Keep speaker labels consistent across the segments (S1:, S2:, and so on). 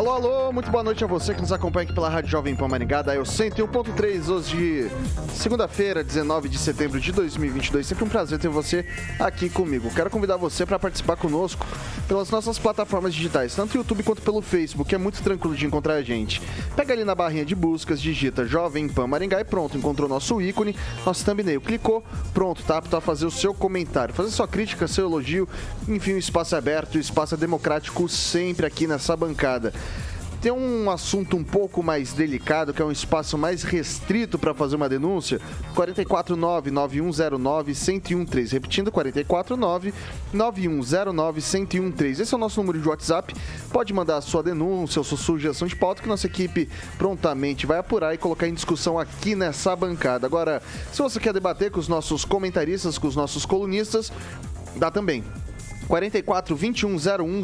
S1: Alô, alô, muito boa noite a você que nos acompanha aqui pela Rádio Jovem Pan Maringá, da Eu 101.3, hoje segunda-feira, 19 de setembro de 2022. Sempre um prazer ter você aqui comigo. Quero convidar você para participar conosco pelas nossas plataformas digitais, tanto no YouTube quanto pelo Facebook, é muito tranquilo de encontrar a gente. Pega ali na barrinha de buscas, digita Jovem Pan Maringá e pronto, encontrou nosso ícone, nosso thumbnail. Clicou, pronto, tá apto a fazer o seu comentário, fazer sua crítica, seu elogio, enfim, o espaço é aberto, o espaço é democrático sempre aqui nessa bancada tem um assunto um pouco mais delicado, que é um espaço mais restrito para fazer uma denúncia, 449-9109-1013. Repetindo, 449-9109-1013. Esse é o nosso número de WhatsApp. Pode mandar a sua denúncia sua sugestão de pauta que nossa equipe prontamente vai apurar e colocar em discussão aqui nessa bancada. Agora, se você quer debater com os nossos comentaristas, com os nossos colunistas, dá também. 44 21 01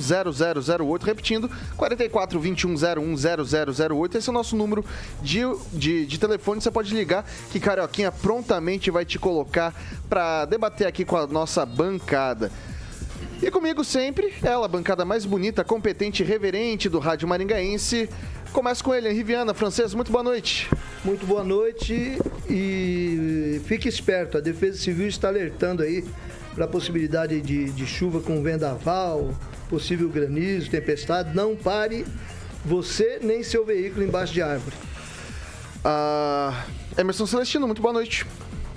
S1: 0008. Repetindo, 44 21 01 0008. Esse é o nosso número de, de, de telefone. Você pode ligar que Carioquinha prontamente vai te colocar para debater aqui com a nossa bancada. E comigo sempre, ela, a bancada mais bonita, competente e reverente do Rádio Maringaense. Começa com ele, Henri Viana, francês, muito boa noite.
S2: Muito boa noite e fique esperto, a Defesa Civil está alertando aí para a possibilidade de, de chuva com vendaval, possível granizo, tempestade. Não pare você nem seu veículo embaixo de árvore.
S1: Ah, Emerson Celestino, muito boa noite.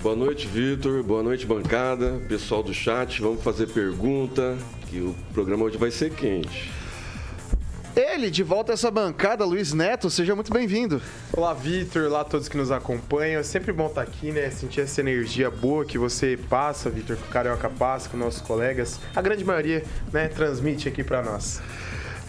S3: Boa noite, Vitor. Boa noite, bancada. Pessoal do chat, vamos fazer pergunta, que o programa hoje vai ser quente.
S1: Ele, de volta a essa bancada, Luiz Neto, seja muito bem-vindo.
S4: Olá, Vitor, olá a todos que nos acompanham. É sempre bom estar aqui, né? Sentir essa energia boa que você passa, Vitor, que o Carioca passa com nossos colegas. A grande maioria, né, transmite aqui para nós.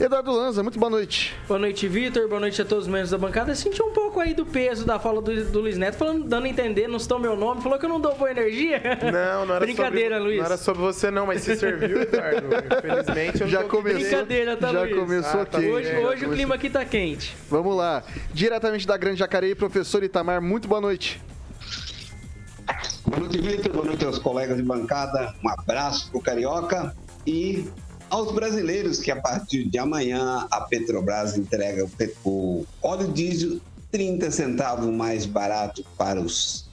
S1: Eduardo Lanza, muito boa noite.
S5: Boa noite, Vitor. Boa noite a todos os membros da bancada. Eu senti um pouco aí do peso da fala do, do Luiz Neto, falando, dando a entender, não citou meu nome, falou que eu não dou boa energia.
S4: Não, não era
S5: Brincadeira,
S4: sobre,
S5: Luiz.
S4: Não era sobre você, não, mas se serviu, Eduardo. Infelizmente, eu
S1: já começou.
S5: Brincadeira, tá,
S1: Já
S5: Luiz?
S1: começou
S4: Ah, tá
S1: quente.
S5: Hoje,
S1: já
S5: hoje o clima aqui tá quente.
S1: Vamos lá. Diretamente da Grande Jacareí, professor Itamar, muito boa noite.
S6: Boa noite, Vitor. Boa noite aos colegas de bancada. Um abraço pro Carioca e aos brasileiros que a partir de amanhã a Petrobras entrega o óleo diesel 30 centavos mais barato para os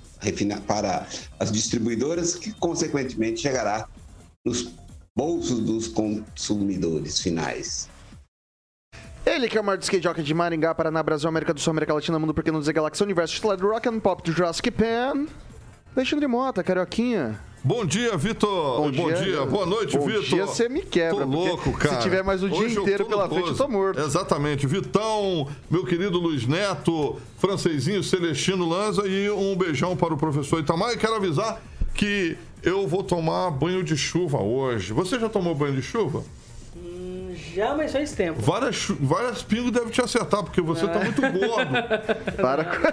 S6: para as distribuidoras, que consequentemente chegará nos bolsos dos consumidores finais.
S1: Ele que é o maior skate jockey de Maringá, Paraná, Brasil, América do Sul, América Latina, Mundo Pequeno, Zé Galáxia, Universo, do Rock and Pop do Jurassic Pan. Alexandre Mota, Carioquinha.
S7: Bom dia, Vitor. Bom, dia. Boa noite,
S1: Bom
S7: Vitor.
S1: dia, você me quebra.
S7: Tô louco, cara.
S1: Se tiver mais o dia
S7: Hoje eu
S1: inteiro pela frente, eu tô morto.
S7: Exatamente. Vitão, meu querido Luiz Neto, Francesinho, Celestino Lanza e um beijão para o professor Itamar. E quero avisar que eu vou tomar banho de chuva hoje. Você já tomou banho de chuva?
S5: Já, mas faz tempo.
S7: Várias, várias pingos devem te acertar, porque você tá muito gordo.
S1: Para com...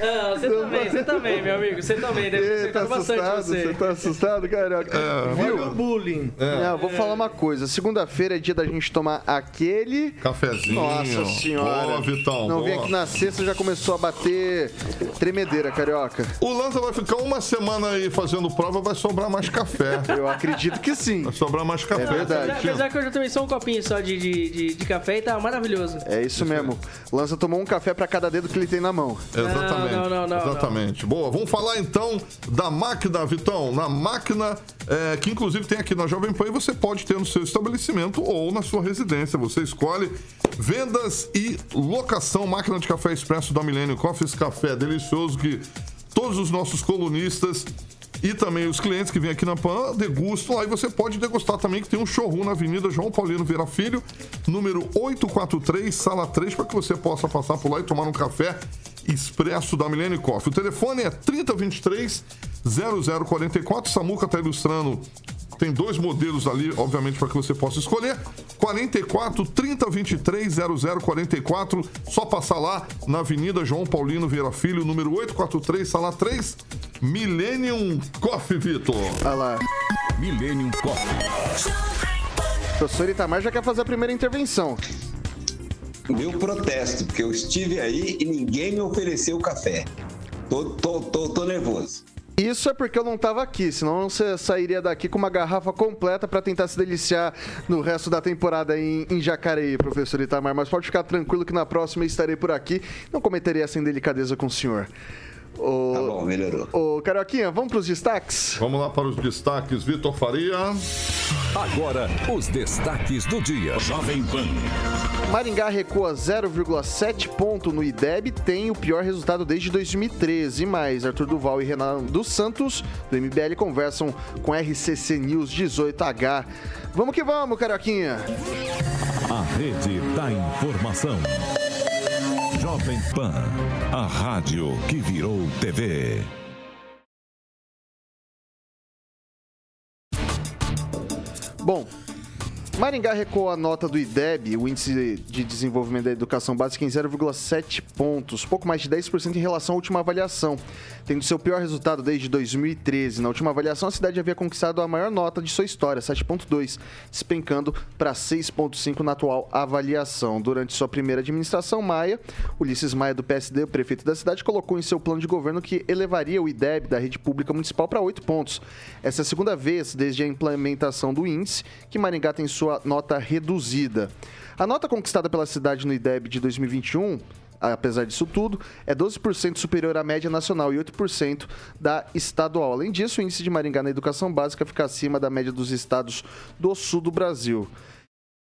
S5: Ah, você também, você também, meu amigo. Você também. Deve ter
S1: Você tá
S5: bastante
S1: assustado?
S5: você.
S1: Você tá assustado, Carioca?
S2: Olha o bullying.
S1: Não, vou falar uma coisa. Segunda-feira é dia da gente tomar aquele.
S7: Cafezinho.
S1: Nossa senhora.
S7: Boa, Vitão.
S1: Não vem aqui na sexta já começou a bater tremedeira, carioca.
S7: O Lanza vai ficar uma semana aí fazendo prova, vai sobrar mais café.
S1: Eu acredito que sim.
S7: Vai sobrar mais café.
S1: É verdade.
S5: Apesar, apesar que eu já tomei só um copinho só de, de, de, de café e tá maravilhoso.
S1: É isso mesmo. Lança tomou um café pra cada dedo que ele tem na mão.
S7: Exatamente.
S5: Não, não, não, não,
S7: Exatamente. Boa, vamos falar então da máquina, Vitão. Na máquina, é, que inclusive tem aqui na Jovem Pan e você pode ter no seu estabelecimento ou na sua residência. Você escolhe vendas e locação. Máquina de café expresso da Milênio Coffee, esse café delicioso que todos os nossos colunistas E também os clientes que vêm aqui na PAN degustam. Aí você pode degustar também, que tem um showroom na Avenida João Paulino Vieira Filho, número 843, sala 3, para que você possa passar por lá e tomar um café expresso da Milene Coffee. O telefone é 3023 0044. Samuca está ilustrando tem dois modelos ali, obviamente, para que você possa escolher. 44 30 23 0044. Só passar lá na Avenida João Paulino Vieira Filho, número 843, sala 3, Millennium Coffee, Vitor.
S1: Olha lá.
S8: Millennium Coffee.
S1: O professor Itamar já quer fazer a primeira intervenção.
S6: Meu protesto, porque eu estive aí e ninguém me ofereceu café. Tô, tô, tô, tô nervoso.
S1: Isso é porque eu não estava aqui, senão você sairia daqui com uma garrafa completa para tentar se deliciar no resto da temporada em, em Jacareí, professor Itamar. Mas pode ficar tranquilo que na próxima estarei por aqui. Não cometeria essa indelicadeza com o senhor. O,
S6: Tá bom, melhorou.
S1: Ô, Carioquinha, vamos para os destaques?
S7: Vamos lá para os destaques. Vitor Faria.
S8: Agora, os destaques do dia. Jovem Pan.
S1: Maringá recua 0,7 ponto no IDEB, tem o pior resultado desde 2013. E mais, Arthur Duval e Renan dos Santos, do MBL, conversam com RCC News 18H. Vamos que vamos, Carioquinha!
S8: A rede da informação. Jovem Pan. A rádio que virou TV.
S1: Bom, Maringá recuou a nota do IDEB, o Índice de Desenvolvimento da Educação Básica, em 0,7 pontos, pouco mais de 10% em relação à última avaliação, tendo seu pior resultado desde 2013. Na última avaliação, a cidade havia conquistado a maior nota de sua história, 7,2, despencando para 6,5 na atual avaliação. Durante sua primeira administração, Maia, Ulisses Maia, do PSD, o prefeito da cidade, colocou em seu plano de governo que elevaria o IDEB da rede pública municipal para 8 pontos. Essa é a segunda vez desde a implementação do índice que Maringá tem sua nota reduzida. A nota conquistada pela cidade no IDEB de 2021 apesar disso tudo, é 12% superior à média nacional e 8% da estadual. Além disso, o índice de Maringá na educação básica fica acima da média dos estados do sul do Brasil.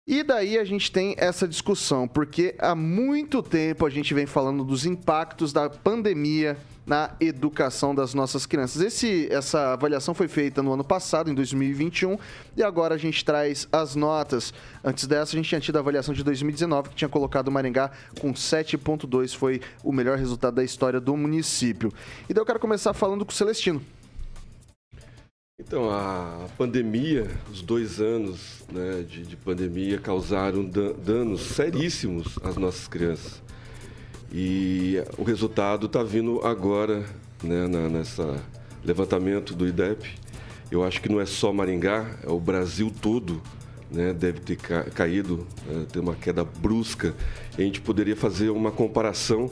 S1: E daí a gente tem essa discussão, porque há muito tempo a gente vem falando dos impactos da pandemia na educação das nossas crianças. Esse, essa avaliação foi feita no ano passado, em 2021, e agora a gente traz as notas. Antes dessa, a gente tinha tido a avaliação de 2019, que tinha colocado o Maringá com 7,2, foi o melhor resultado da história do município. E daí eu quero começar falando com o Celestino.
S3: Então, a pandemia, os dois anos né, de, de pandemia causaram dan- danos seríssimos às nossas crianças. E o resultado está vindo agora, né, na, nessa levantamento do IDEP. Eu acho que não é só Maringá, é o Brasil todo, né, deve ter ca- caído, né, ter uma queda brusca. A gente poderia fazer uma comparação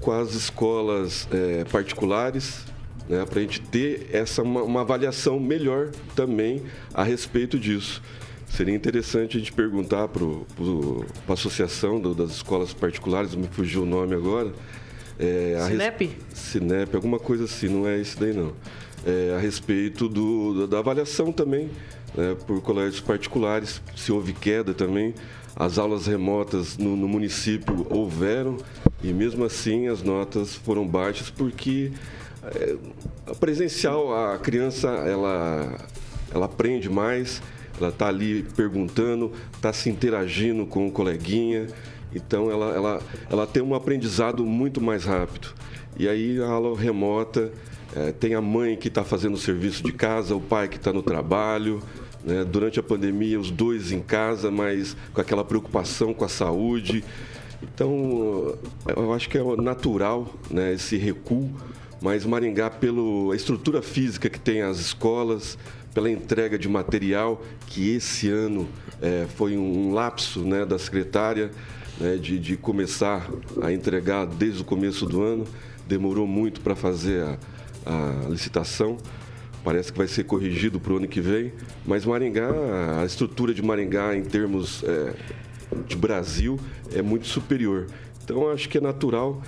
S3: com as escolas eh, particulares, né, para a gente ter essa uma, uma avaliação melhor também a respeito disso. Seria interessante a gente perguntar para a associação do- das escolas particulares, me fugiu o nome agora. é, a res-
S5: Sinep?
S3: Sinep, alguma coisa assim, não é isso daí não. É, a respeito do, da avaliação também, né, por colégios particulares, se houve queda também. As aulas remotas no, no município houveram e mesmo assim as notas foram baixas porque é, a presencial, a criança, ela, ela aprende mais, ela está ali perguntando, está se interagindo com o coleguinha, então ela, ela, ela tem um aprendizado muito mais rápido. E aí a aula remota, eh, tem a mãe que está fazendo o serviço de casa, o pai que está no trabalho. né? Durante a pandemia, os dois em casa, mas com aquela preocupação com a saúde. Então, eu acho que é natural né, esse recuo, mas Maringá, pela estrutura física que tem as escolas, pela entrega de material, que esse ano eh, foi um lapso né, da secretária né, de, de começar a entregar desde o começo do ano. Demorou muito para fazer a, a licitação. Parece que vai ser corrigido para o ano que vem. Mas Maringá, a estrutura de Maringá em termos eh, de Brasil é muito superior. Então acho que é natural,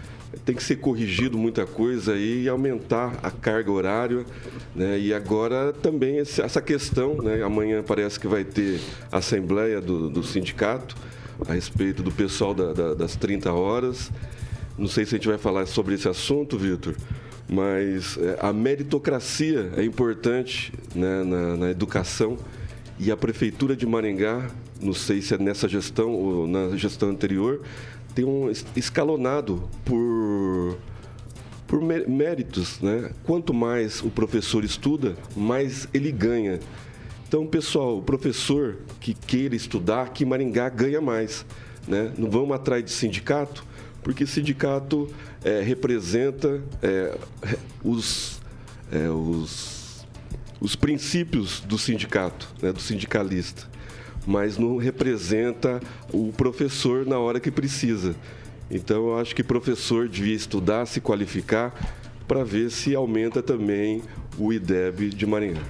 S3: tem que ser corrigido muita coisa e aumentar a carga horária. Né? E agora também essa questão, né? amanhã parece que vai ter assembleia do, do sindicato a respeito do pessoal da- da- das 30 horas. Não sei se a gente vai falar sobre esse assunto, Vitor, mas é, a meritocracia é importante né, na, na educação e a Prefeitura de Maringá, não sei se é nessa gestão ou na gestão anterior, tem um escalonado por por méritos, né? Quanto mais o professor estuda, mais ele ganha. Então, pessoal, o professor que queira estudar aqui em Maringá ganha mais, né? Não vamos atrás de sindicato, porque sindicato é, representa é, os, é, os, os princípios do sindicato, né? do sindicalista, mas não representa o professor na hora que precisa. Então, eu acho que professor devia estudar, se qualificar, para ver se aumenta também o IDEB de Maringá.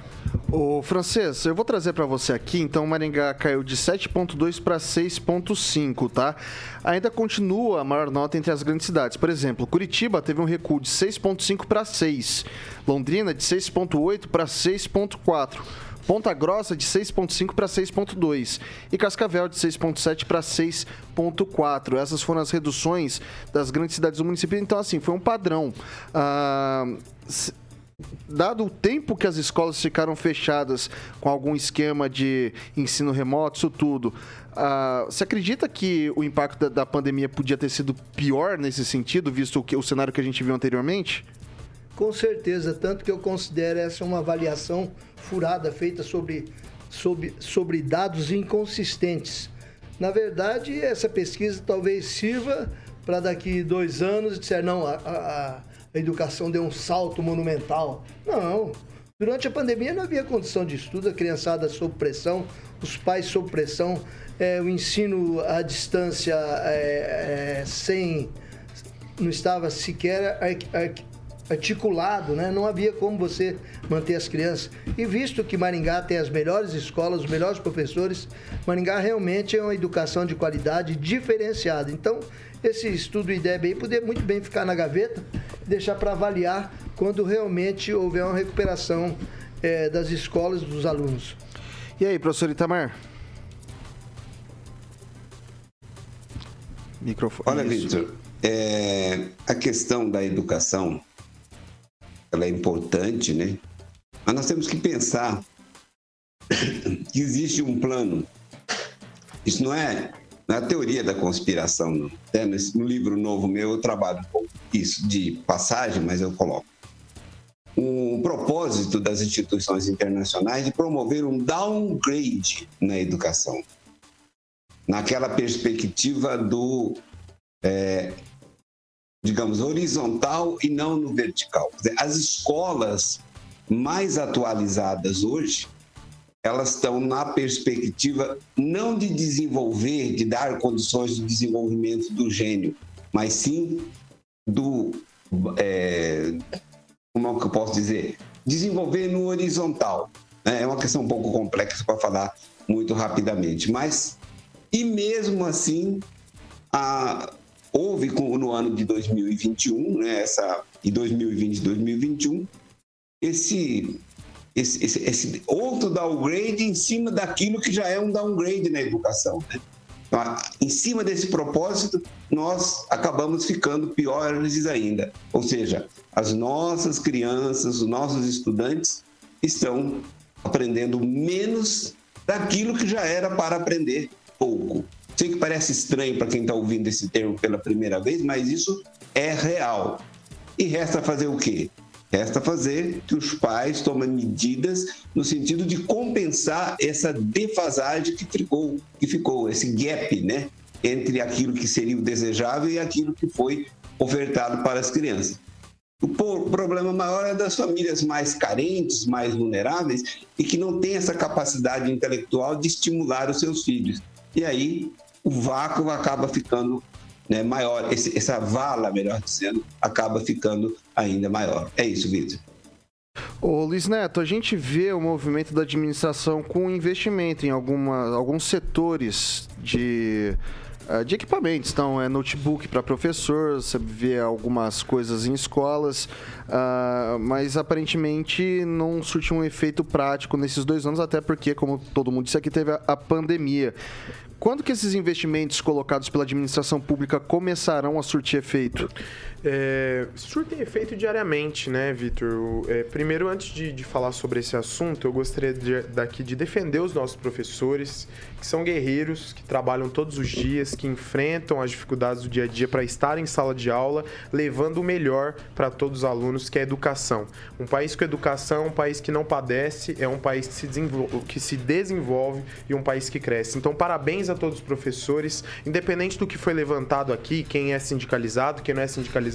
S1: O francês, eu vou trazer para você aqui, então Maringá caiu de 7.2 para 6.5, tá? Ainda continua a maior nota entre as grandes cidades. Por exemplo, Curitiba teve um recuo de 6.5 para 6, Londrina de 6.8 para 6.4. Ponta Grossa de 6,5 para 6,2 e Cascavel de 6,7 para 6,4. Essas foram as reduções das grandes cidades do município. Então, assim, foi um padrão. Ah, dado o tempo que as escolas ficaram fechadas com algum esquema de ensino remoto, isso tudo, uh, você acredita que o impacto da, da, pandemia podia ter sido pior nesse sentido, visto o, que, o cenário que a gente viu anteriormente?
S2: Com certeza, tanto que eu considero essa uma avaliação furada feita sobre, sobre, sobre dados inconsistentes. Na verdade, essa pesquisa talvez sirva para daqui dois anos dizer, não, a, a, a educação deu um salto monumental. Não. Durante a pandemia não havia condição de estudo, a criançada sob pressão, os pais sob pressão, é, o ensino à distância é, é, sem. não estava sequer articulado, né? não havia como você manter as crianças. E visto que Maringá tem as melhores escolas, os melhores professores, Maringá realmente é uma educação de qualidade diferenciada. Então, esse estudo IDEB aí poderia muito bem ficar na gaveta, deixar para avaliar quando realmente houver uma recuperação é, das escolas dos alunos.
S1: E aí, professor Itamar?
S6: Microfone. Olha, Vitor, é, a questão da educação ela é importante, né? Mas nós temos que pensar que existe um plano. Isso não é, não é a teoria da conspiração, não. É, no livro novo meu eu trabalho com isso de passagem, mas eu coloco. Um propósito das instituições internacionais de promover um downgrade na educação. Naquela perspectiva do é, digamos, horizontal e não no vertical. As escolas mais atualizadas hoje, elas estão na perspectiva não de desenvolver, de dar condições de desenvolvimento do gênio, mas sim do. É, como é que eu posso dizer? Desenvolver no horizontal. É uma questão um pouco complexa para falar muito rapidamente, mas. E mesmo assim, a, houve no ano de 2021, né, essa, e 2020 e 2021, esse, esse, esse, esse, outro downgrade em cima daquilo que já é um downgrade na educação. Né? Então, em cima desse propósito, nós acabamos ficando piores ainda. Ou seja, as nossas crianças, os nossos estudantes estão aprendendo menos daquilo que já era para aprender pouco. Sei que parece estranho para quem está ouvindo esse termo pela primeira vez, mas isso é real. E resta fazer o quê? Resta fazer que os pais tomem medidas no sentido de compensar essa defasagem que ficou, que ficou esse gap, né, entre aquilo que seria o desejável e aquilo que foi ofertado para as crianças. O problema maior é das famílias mais carentes, mais vulneráveis e que não têm essa capacidade intelectual de estimular os seus filhos e aí o vácuo acaba ficando né, maior, Esse, essa vala, melhor dizendo, acaba ficando ainda maior. É isso, Vitor.
S1: Ô Luiz Neto, a gente vê o movimento da administração com investimento em alguma, alguns setores de, de equipamentos. Então, é notebook para professor, você vê algumas coisas em escolas, uh, mas aparentemente não surtiu um efeito prático nesses dois anos, até porque, como todo mundo disse aqui, teve a, a pandemia. Quando que esses investimentos colocados pela administração pública começarão a surtir efeito?
S4: É, surtem efeito diariamente, né, Vitor? É, primeiro, antes de, de, falar sobre esse assunto, eu gostaria de, daqui de defender os nossos professores, que são guerreiros, que trabalham todos os dias, que enfrentam as dificuldades do dia a dia para estar em sala de aula, levando o melhor para todos os alunos, que é a educação. Um país com educação é um país que não padece, é um país que se, que se desenvolve e um país que cresce. Então, parabéns a todos os professores, independente do que foi levantado aqui, quem é sindicalizado, quem não é sindicalizado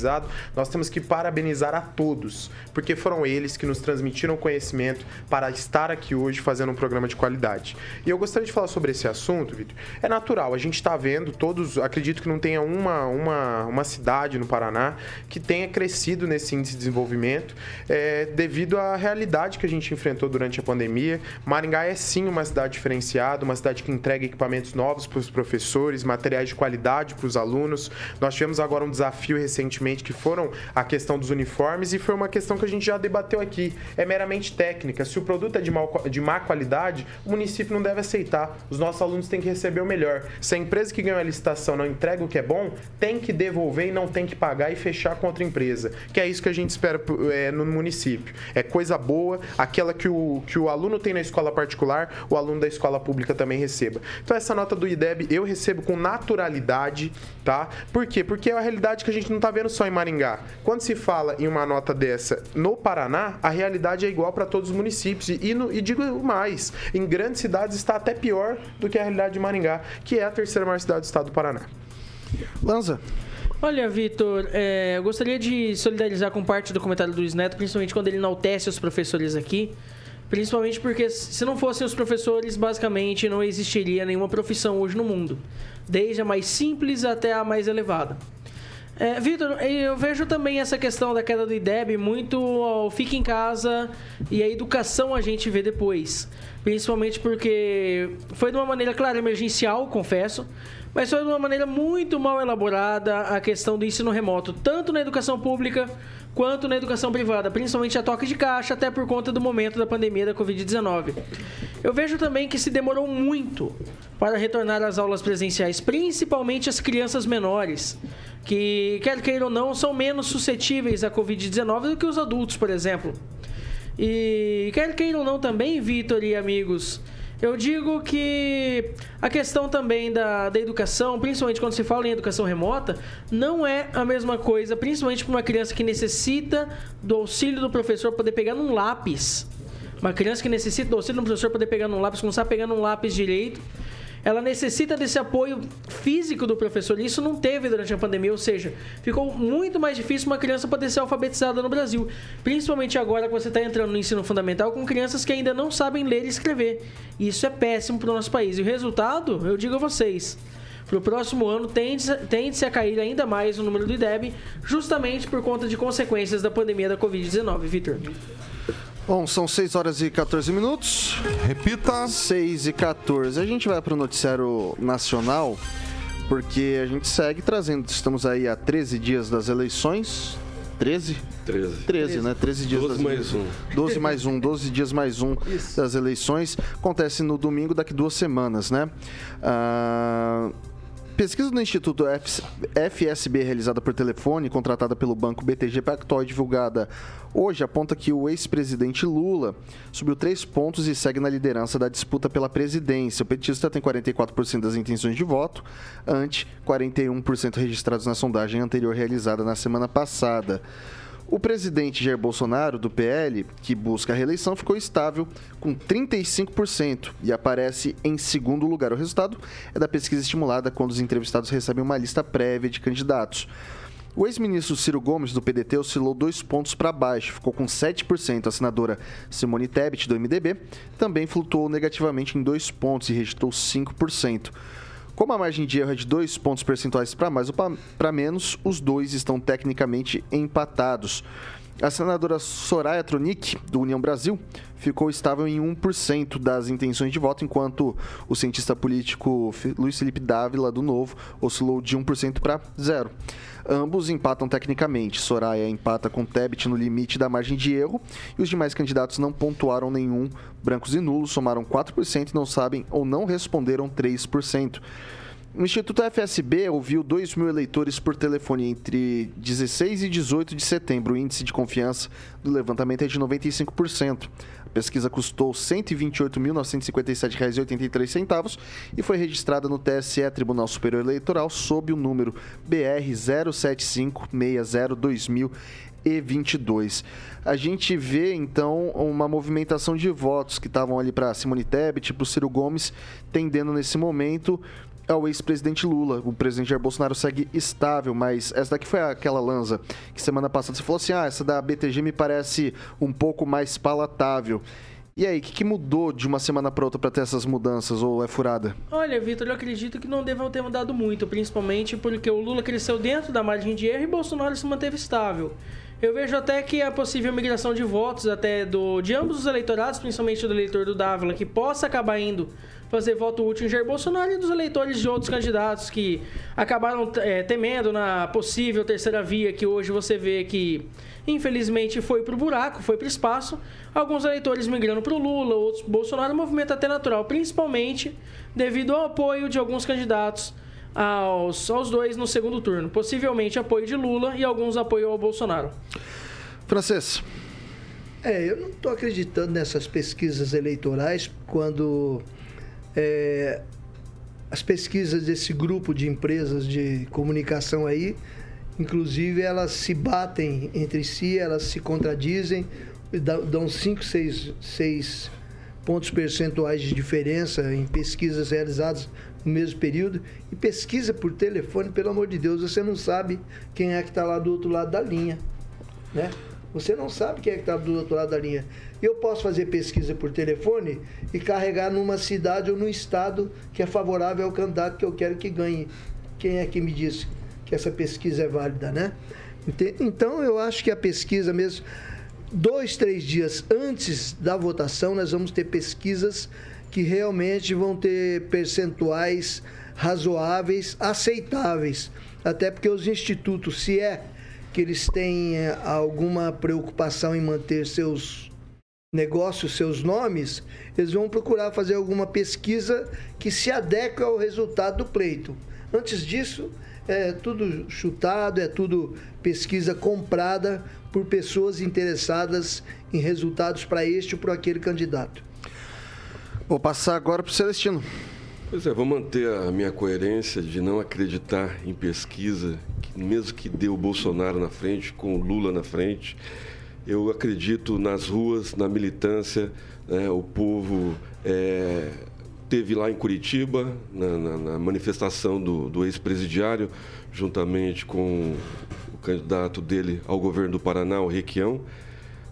S4: nós temos que parabenizar a todos, porque foram eles que nos transmitiram conhecimento para estar aqui hoje fazendo um programa de qualidade. E eu gostaria de falar sobre esse assunto, Vitor. É natural, a gente está vendo todos, acredito que não tenha uma, uma, uma cidade no Paraná que tenha crescido nesse índice de desenvolvimento é, devido à realidade que a gente enfrentou durante a pandemia. Maringá é sim uma cidade diferenciada, uma cidade que entrega equipamentos novos para os professores, materiais de qualidade para os alunos. Nós tivemos agora um desafio recentemente recentemente, que foram a questão dos uniformes, e foi uma questão que a gente já debateu aqui. É meramente técnica. Se o produto é de, mal, de má qualidade, o município não deve aceitar. Os nossos alunos têm que receber o melhor. Se a empresa que ganhou a licitação não entrega o que é bom, tem que devolver e não tem que pagar e fechar com outra empresa. Que é isso que a gente espera é, no município. É coisa boa, aquela que o, que o aluno tem na escola particular, o aluno da escola pública também receba. Então, essa nota do IDEB eu recebo com naturalidade, tá? Por quê? Porque é a realidade que a gente não está vendo só em Maringá. Quando se fala em uma nota dessa no Paraná, a realidade é igual para todos os municípios. E, no, e, digo mais, em grandes cidades está até pior do que a realidade de Maringá, que é a terceira maior cidade do estado do Paraná.
S1: Lanza.
S5: Olha, Vitor, é, eu gostaria de solidarizar com parte do comentário do Luiz Neto, principalmente quando ele enaltece os professores aqui. Principalmente porque se não fossem os professores, basicamente não existiria nenhuma profissão hoje no mundo. Desde a mais simples até a mais elevada. É, Vitor, eu vejo também essa questão da queda do IDEB muito ao fica em casa e a educação a gente vê depois. Principalmente porque foi de uma maneira, claro, emergencial, confesso, mas foi de uma maneira muito mal elaborada a questão do ensino remoto, tanto na educação pública quanto na educação privada, principalmente a toque de caixa, até por conta do momento da pandemia da Covid-19. Eu vejo também que se demorou muito para retornar às aulas presenciais, principalmente as crianças menores, que, quer queiram ou não, são menos suscetíveis à Covid-19 do que os adultos, por exemplo. E quer queiram ou não também, Vitor e amigos, eu digo que a questão também da, da educação, principalmente quando se fala em educação remota, não é a mesma coisa, principalmente para uma criança que necessita do auxílio do professor poder pegar num lápis. Uma criança que necessita do auxílio do professor poder pegar num lápis, começar a pegar num lápis direito ela necessita desse apoio físico do professor. E isso não teve durante a pandemia, ou seja, ficou muito mais difícil uma criança poder ser alfabetizada no Brasil. Principalmente agora que você está entrando no ensino fundamental com crianças que ainda não sabem ler e escrever. Isso é péssimo para o nosso país. E o resultado, eu digo a vocês, para o próximo ano tende-se a cair ainda mais o número do IDEB, justamente por conta de consequências da pandemia da Covid-19. Vitor.
S1: Bom, são 6 horas e 14 minutos.
S7: Repita.
S1: 6 e 14. A gente vai para o noticiário nacional, porque a gente segue trazendo. Estamos aí há 13 dias das eleições. 13?
S3: 13.
S1: 13, né? 13 dias
S3: 12
S1: das
S3: mais um.
S1: 12 mais um, 12 dias mais um
S2: Isso.
S1: das eleições. Acontece no domingo, daqui duas semanas, né? Ah, Pesquisa do Instituto FSB, realizada por telefone, contratada pelo banco BTG Pactual e divulgada hoje, aponta que o ex-presidente Lula subiu três pontos e segue na liderança da disputa pela presidência. O petista tem 44% das intenções de voto, ante 41% registrados na sondagem anterior realizada na semana passada. O presidente Jair Bolsonaro, do PL, que busca a reeleição, ficou estável com 35% e aparece em segundo lugar. O resultado é da pesquisa estimulada quando os entrevistados recebem uma lista prévia de candidatos. O ex-ministro Ciro Gomes, do PDT, oscilou dois pontos para baixo, ficou com 7%. A senadora Simone Tebet, do MDB, também flutuou negativamente em dois pontos e registrou 5%. Como a margem de erro é de dois pontos percentuais para mais ou para menos, os dois estão tecnicamente empatados. A senadora Soraya Tronic, do União Brasil, ficou estável em 1% das intenções de voto, enquanto o cientista político Luiz Felipe Dávila, do Novo, oscilou de 1% para 0%. Ambos empatam tecnicamente. Soraya empata com Tebet no limite da margem de erro e os demais candidatos não pontuaram nenhum. Brancos e nulos somaram 4% e não sabem ou não responderam 3%. O Instituto FSB ouviu 2 mil eleitores por telefone entre 16 e 18 de setembro. O índice de confiança do levantamento é de 95%. Pesquisa custou R$ 128.957,83 e foi registrada no TSE, Tribunal Superior Eleitoral, sob o número BR 07560-2022. A gente vê, então, uma movimentação de votos que estavam ali para Simone Tebet, para o Ciro Gomes, tendendo nesse momento ao ex-presidente Lula. O presidente Jair Bolsonaro segue estável, mas essa daqui foi aquela lança que semana passada você falou assim: ah, essa da BTG me parece um pouco mais palatável. E aí, o que, que, mudou de uma semana para outra para ter essas mudanças, ou é furada?
S5: Olha, Vitor, eu acredito que não devam ter mudado muito, principalmente porque o Lula cresceu dentro da margem de erro e Bolsonaro se manteve estável. Eu vejo até que a possível migração de votos até do, de ambos os eleitorados, principalmente do eleitor do Dávila, que possa acabar indo fazer voto útil em Jair Bolsonaro e dos eleitores de outros candidatos que acabaram é, temendo na possível terceira via que hoje você vê que infelizmente foi para o buraco, foi para o espaço. Alguns eleitores migrando para o Lula, outros Bolsonaro, um movimento até natural, principalmente devido ao apoio de alguns candidatos aos, aos dois no segundo turno. Possivelmente apoio de Lula e alguns apoio ao Bolsonaro.
S1: Francês.
S2: É, eu não estou acreditando nessas pesquisas eleitorais quando é, as pesquisas desse grupo de empresas de comunicação aí, inclusive elas se batem entre si, elas se contradizem, dão 5, 6 pontos percentuais de diferença em pesquisas realizadas no mesmo período. E pesquisa por telefone, pelo amor de Deus, você não sabe quem é que está lá do outro lado da linha. Né? Você não sabe quem é que está do outro lado da linha. Eu posso fazer pesquisa por telefone e carregar numa cidade ou num estado que é favorável ao candidato que eu quero que ganhe. Quem é que me disse que essa pesquisa é válida, né? Então eu acho que a pesquisa mesmo, dois, três dias antes da votação, nós vamos ter pesquisas que realmente vão ter percentuais razoáveis, aceitáveis. Até porque os institutos, se é que eles têm eh, alguma preocupação em manter seus negócios, seus nomes, eles vão procurar fazer alguma pesquisa que se adeque ao resultado do pleito. Antes disso, é tudo chutado, é tudo pesquisa comprada por pessoas interessadas em resultados para este ou para aquele candidato.
S1: Vou passar agora para o Celestino.
S3: Pois é, vou manter a minha coerência de não acreditar em pesquisa, mesmo que dê o Bolsonaro na frente, com o Lula na frente. Eu acredito nas ruas, na militância, né, o povo é, teve lá em Curitiba, na, na, na manifestação do, do ex-presidiário, juntamente com o candidato dele ao governo do Paraná, o Requião.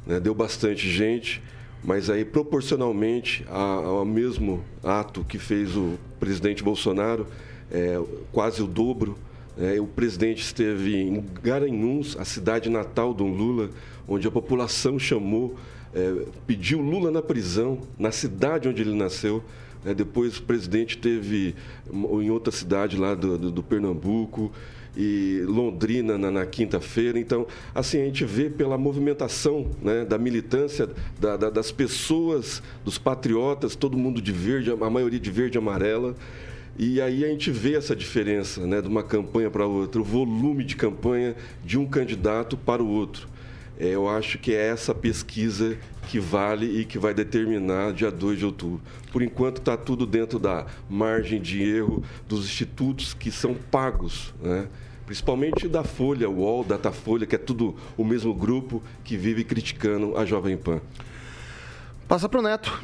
S3: Né, deu bastante gente mas aí proporcionalmente ao mesmo ato que fez o presidente Bolsonaro, é, quase o dobro, é, o presidente esteve em Garanhuns, a cidade natal do Lula, onde a população chamou, é, pediu Lula na prisão, na cidade onde ele nasceu. É, depois o presidente teve em outra cidade lá do, do, do Pernambuco e Londrina na, na quinta-feira. Então, assim, a gente vê pela movimentação né, da militância, da, da, das pessoas, dos patriotas, todo mundo de verde, a maioria de verde e amarela. E aí a gente vê essa diferença né, de uma campanha para outra, o volume de campanha de um candidato para o outro. É, eu acho que é essa pesquisa que vale e que vai determinar dia 2 de outubro. Por enquanto está tudo dentro da margem de erro dos institutos que são pagos, né? principalmente da Folha, UOL, Datafolha, que é tudo o mesmo grupo que vive criticando a Jovem Pan.
S1: Passa para o Neto.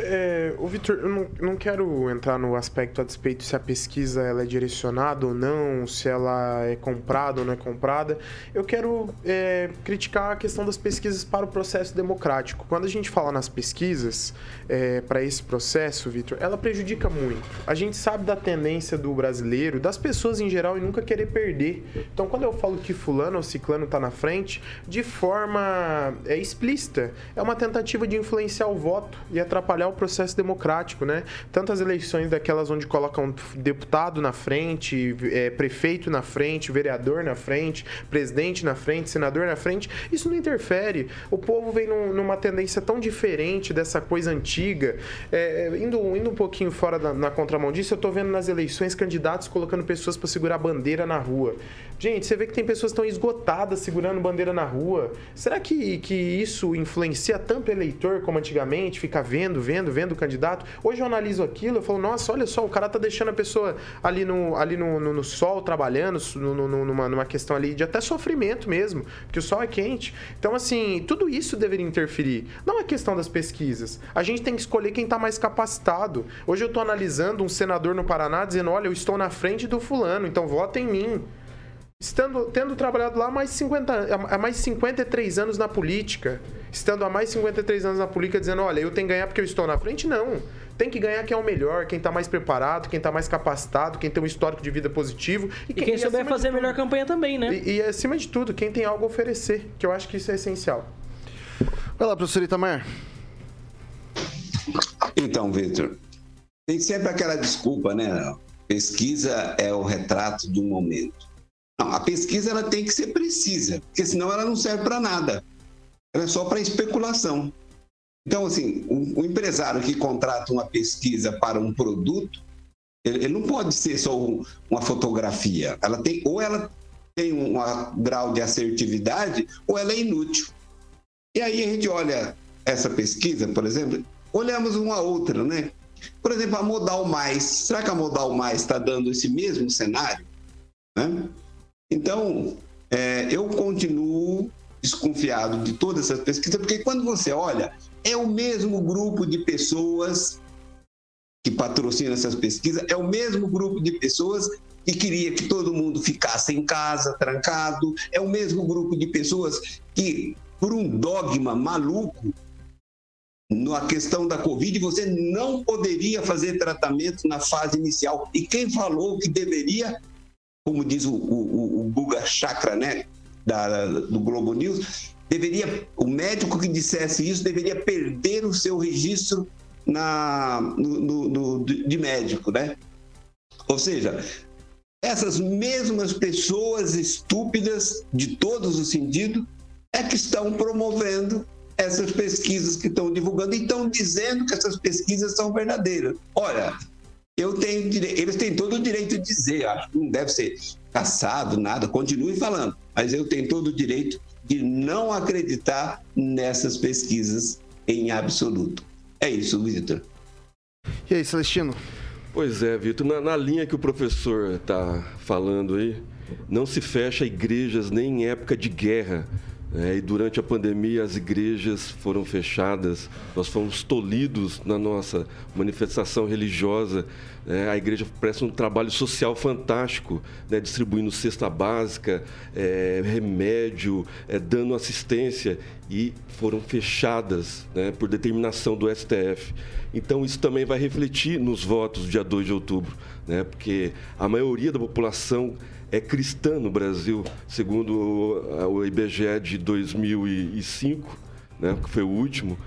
S4: É, o Vitor, eu não, não quero entrar no aspecto a despeito se a pesquisa ela é direcionada ou não, se ela é comprada ou não é comprada. Eu quero é, criticar a questão das pesquisas para o processo democrático. Quando a gente fala nas pesquisas é, para esse processo, Vitor, ela prejudica muito. A gente sabe da tendência do brasileiro, das pessoas em geral, em nunca querer perder. Então, quando eu falo que fulano ou ciclano está na frente, de forma é, explícita, é uma tentativa de influenciar o voto e atrapalhar o processo democrático, né? Tantas eleições daquelas onde colocam deputado na frente, é, prefeito na frente, vereador na frente, presidente na frente, senador na frente, isso não interfere. O povo vem num, numa tendência tão diferente dessa coisa antiga. É, indo, indo um pouquinho fora da, na contramão disso, eu estou vendo nas eleições candidatos colocando pessoas para segurar bandeira na rua. Gente, você vê que tem pessoas estão esgotadas segurando bandeira na rua. Será que, que isso influencia tanto o eleitor como antigamente? Ficar vendo, vendo, vendo o candidato? Hoje eu analiso aquilo, eu falo, nossa, olha só, o cara tá deixando a pessoa ali no, ali no, no, no sol trabalhando, no, numa, numa questão ali de até sofrimento mesmo, porque o sol é quente. Então, assim, tudo isso deveria interferir. Não é questão das pesquisas. A gente tem que escolher quem está mais capacitado. Hoje eu estou analisando um senador no Paraná dizendo, olha, eu estou na frente do fulano, então vota em mim. Estando, tendo trabalhado lá há mais, 50, há mais 53 anos na política, estando há mais 53 anos na política, dizendo: olha, eu tenho que ganhar porque eu estou na frente, não. Tem que ganhar quem é o melhor, quem está mais preparado, quem está mais capacitado, quem tem um histórico de vida positivo.
S5: E, quem, e quem souber fazer a melhor campanha também, né?
S4: E, e, acima de tudo, quem tem algo a oferecer, que eu acho que isso é essencial.
S1: Vai lá, professor Itamar.
S6: Então, Vitor, tem sempre aquela desculpa, né? Pesquisa é o retrato de um momento. Não, a pesquisa ela tem que ser precisa, porque senão ela não serve para nada. Ela é só para especulação. Então, assim, o, um, empresário que contrata uma pesquisa para um produto, ele, ele não pode ser só um, uma fotografia. Ela tem, ou ela tem um, um grau de assertividade, ou ela é inútil. E aí a gente olha essa pesquisa, por exemplo, olhamos uma outra, né? Por exemplo, a Modal Mais. Será que a Modal Mais está dando esse mesmo cenário? Né? Então, é, eu continuo desconfiado de todas essas pesquisas, porque quando você olha, é o mesmo grupo de pessoas que patrocina essas pesquisas, é o mesmo grupo de pessoas que queria que todo mundo ficasse em casa, trancado, é o mesmo grupo de pessoas que, por um dogma maluco, na questão da Covid, você não poderia fazer tratamento na fase inicial. E quem falou que deveria como diz o, o, o Buga Chakra, né, da, do Globo News, deveria, o médico que dissesse isso deveria perder o seu registro na, no, no, no, de médico, né? Ou seja, essas mesmas pessoas estúpidas de todos os sentidos é que estão promovendo essas pesquisas que estão divulgando e estão dizendo que essas pesquisas são verdadeiras. Olha, eu tenho eles têm todo o direito de dizer, acho que não deve ser caçado, nada, continue falando, mas eu tenho todo o direito de não acreditar nessas pesquisas em absoluto. É isso, Vitor.
S1: E aí, Celestino?
S3: Pois é, Vitor, na, na, linha que o professor está falando aí, não se fecha igrejas nem em época de guerra. É, e durante a pandemia as igrejas foram fechadas, nós fomos tolhidos na nossa manifestação religiosa. É, a igreja presta um trabalho social fantástico, né, distribuindo cesta básica, é, remédio, é, dando assistência e foram fechadas né, por determinação do STF. Então isso também vai refletir nos votos dia 2 de outubro, né, porque a maioria da população é cristã no Brasil, segundo o IBGE de 2005, né, que foi o último,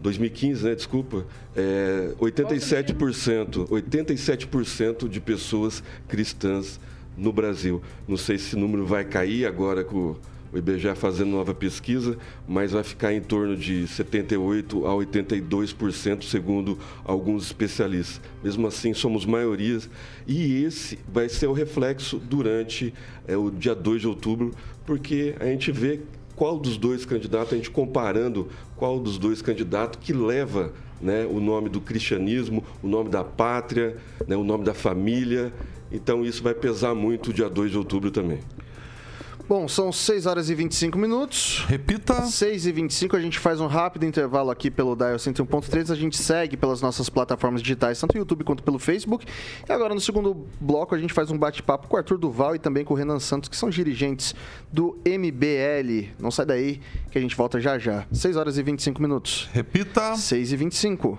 S3: 2015, né, desculpa, é 87%, 87% de pessoas cristãs no Brasil. Não sei se esse número vai cair agora com o IBGE fazendo nova pesquisa, mas vai ficar em torno de 78% a 82%, segundo alguns especialistas. Mesmo assim, somos maiorias e esse vai ser o reflexo durante é, o dia 2 de outubro, porque a gente vê qual dos dois candidatos, a gente comparando qual dos dois candidatos que leva né, o nome do cristianismo, o nome da pátria, né, o nome da família. Então, isso vai pesar muito dia 2 de outubro também.
S1: Bom, são 6 horas e 25 minutos.
S7: Repita.
S1: 6 e 25 a gente faz um rápido intervalo aqui pelo Dial 101.3. A gente segue pelas nossas plataformas digitais, tanto no YouTube quanto pelo Facebook. E agora, no segundo bloco, a gente faz um bate-papo com o Arthur Duval e também com o Renan Santos, que são dirigentes do MBL. Não sai daí, que a gente volta já já. 6 horas e 25 minutos.
S7: Repita.
S1: 6 e 25.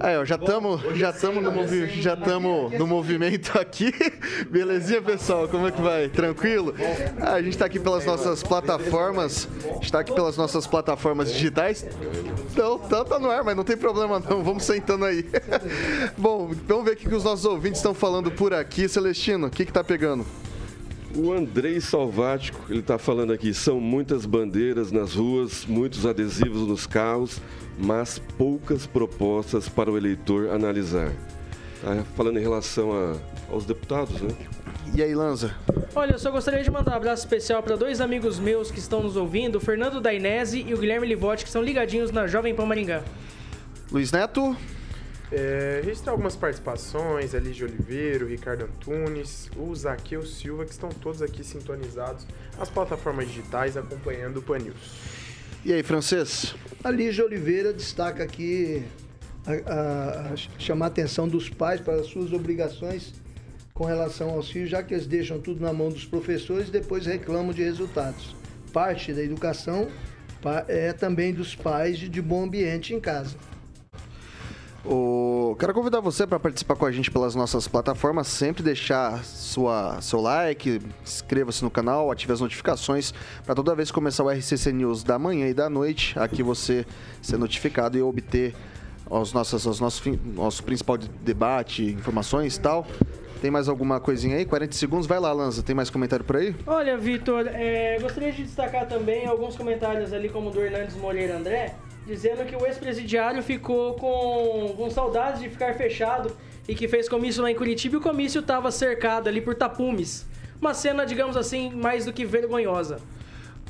S1: Aí, ó, já estamos já tamo no, movi já tamo no movimento aqui. Belezinha, pessoal? Como é que vai? Tranquilo? Ah, a gente está aqui pelas nossas plataformas. Está aqui pelas nossas plataformas digitais. Então, tá, tá no ar, mas não tem problema não. Vamos sentando aí. Bom, vamos ver o que os nossos ouvintes estão falando por aqui. Celestino, o que que tá pegando?
S3: O Andrei Salvático, ele está falando aqui, são muitas bandeiras nas ruas, muitos adesivos nos carros, mas poucas propostas para o eleitor analisar. Tá falando em relação a, aos deputados, né?
S1: E aí, Lanza?
S5: Olha, eu só gostaria de mandar um abraço especial para dois amigos meus que estão nos ouvindo, o Fernando Dainese e o Guilherme Livotti, que são ligadinhos na Jovem Pan Maringá.
S1: Luiz Neto?
S4: É, registrar algumas participações, Elige Oliveira, o Ricardo Antunes, o Zaqueu Silva, que estão todos aqui sintonizados nas plataformas digitais acompanhando o Pan News.
S1: E aí, francês?
S2: A Lígia Oliveira destaca aqui a, a, a chamar a atenção dos pais para as suas obrigações com relação aos filhos, já que eles deixam tudo na mão dos professores e depois reclamam de resultados. Parte da educação é também dos pais de, de bom ambiente em casa.
S1: O... Quero convidar você para participar com a gente pelas nossas plataformas, sempre deixar sua, seu like, inscreva-se no canal, ative as notificações para toda vez que começar o RCC News da manhã e da noite, aqui você ser notificado e obter os nossos, os nossos, nosso principal debate, informações e tal. Tem mais alguma coisinha aí? 40 segundos, vai lá, Lanza. Tem mais comentário por aí?
S5: Olha, Vitor, é, gostaria de destacar também alguns comentários ali, como do Hernandes Moreira André, dizendo que o ex-presidiário ficou com, com saudades de ficar fechado e que fez comício lá em Curitiba e o comício estava cercado ali por tapumes. Uma cena, digamos assim, mais do que vergonhosa.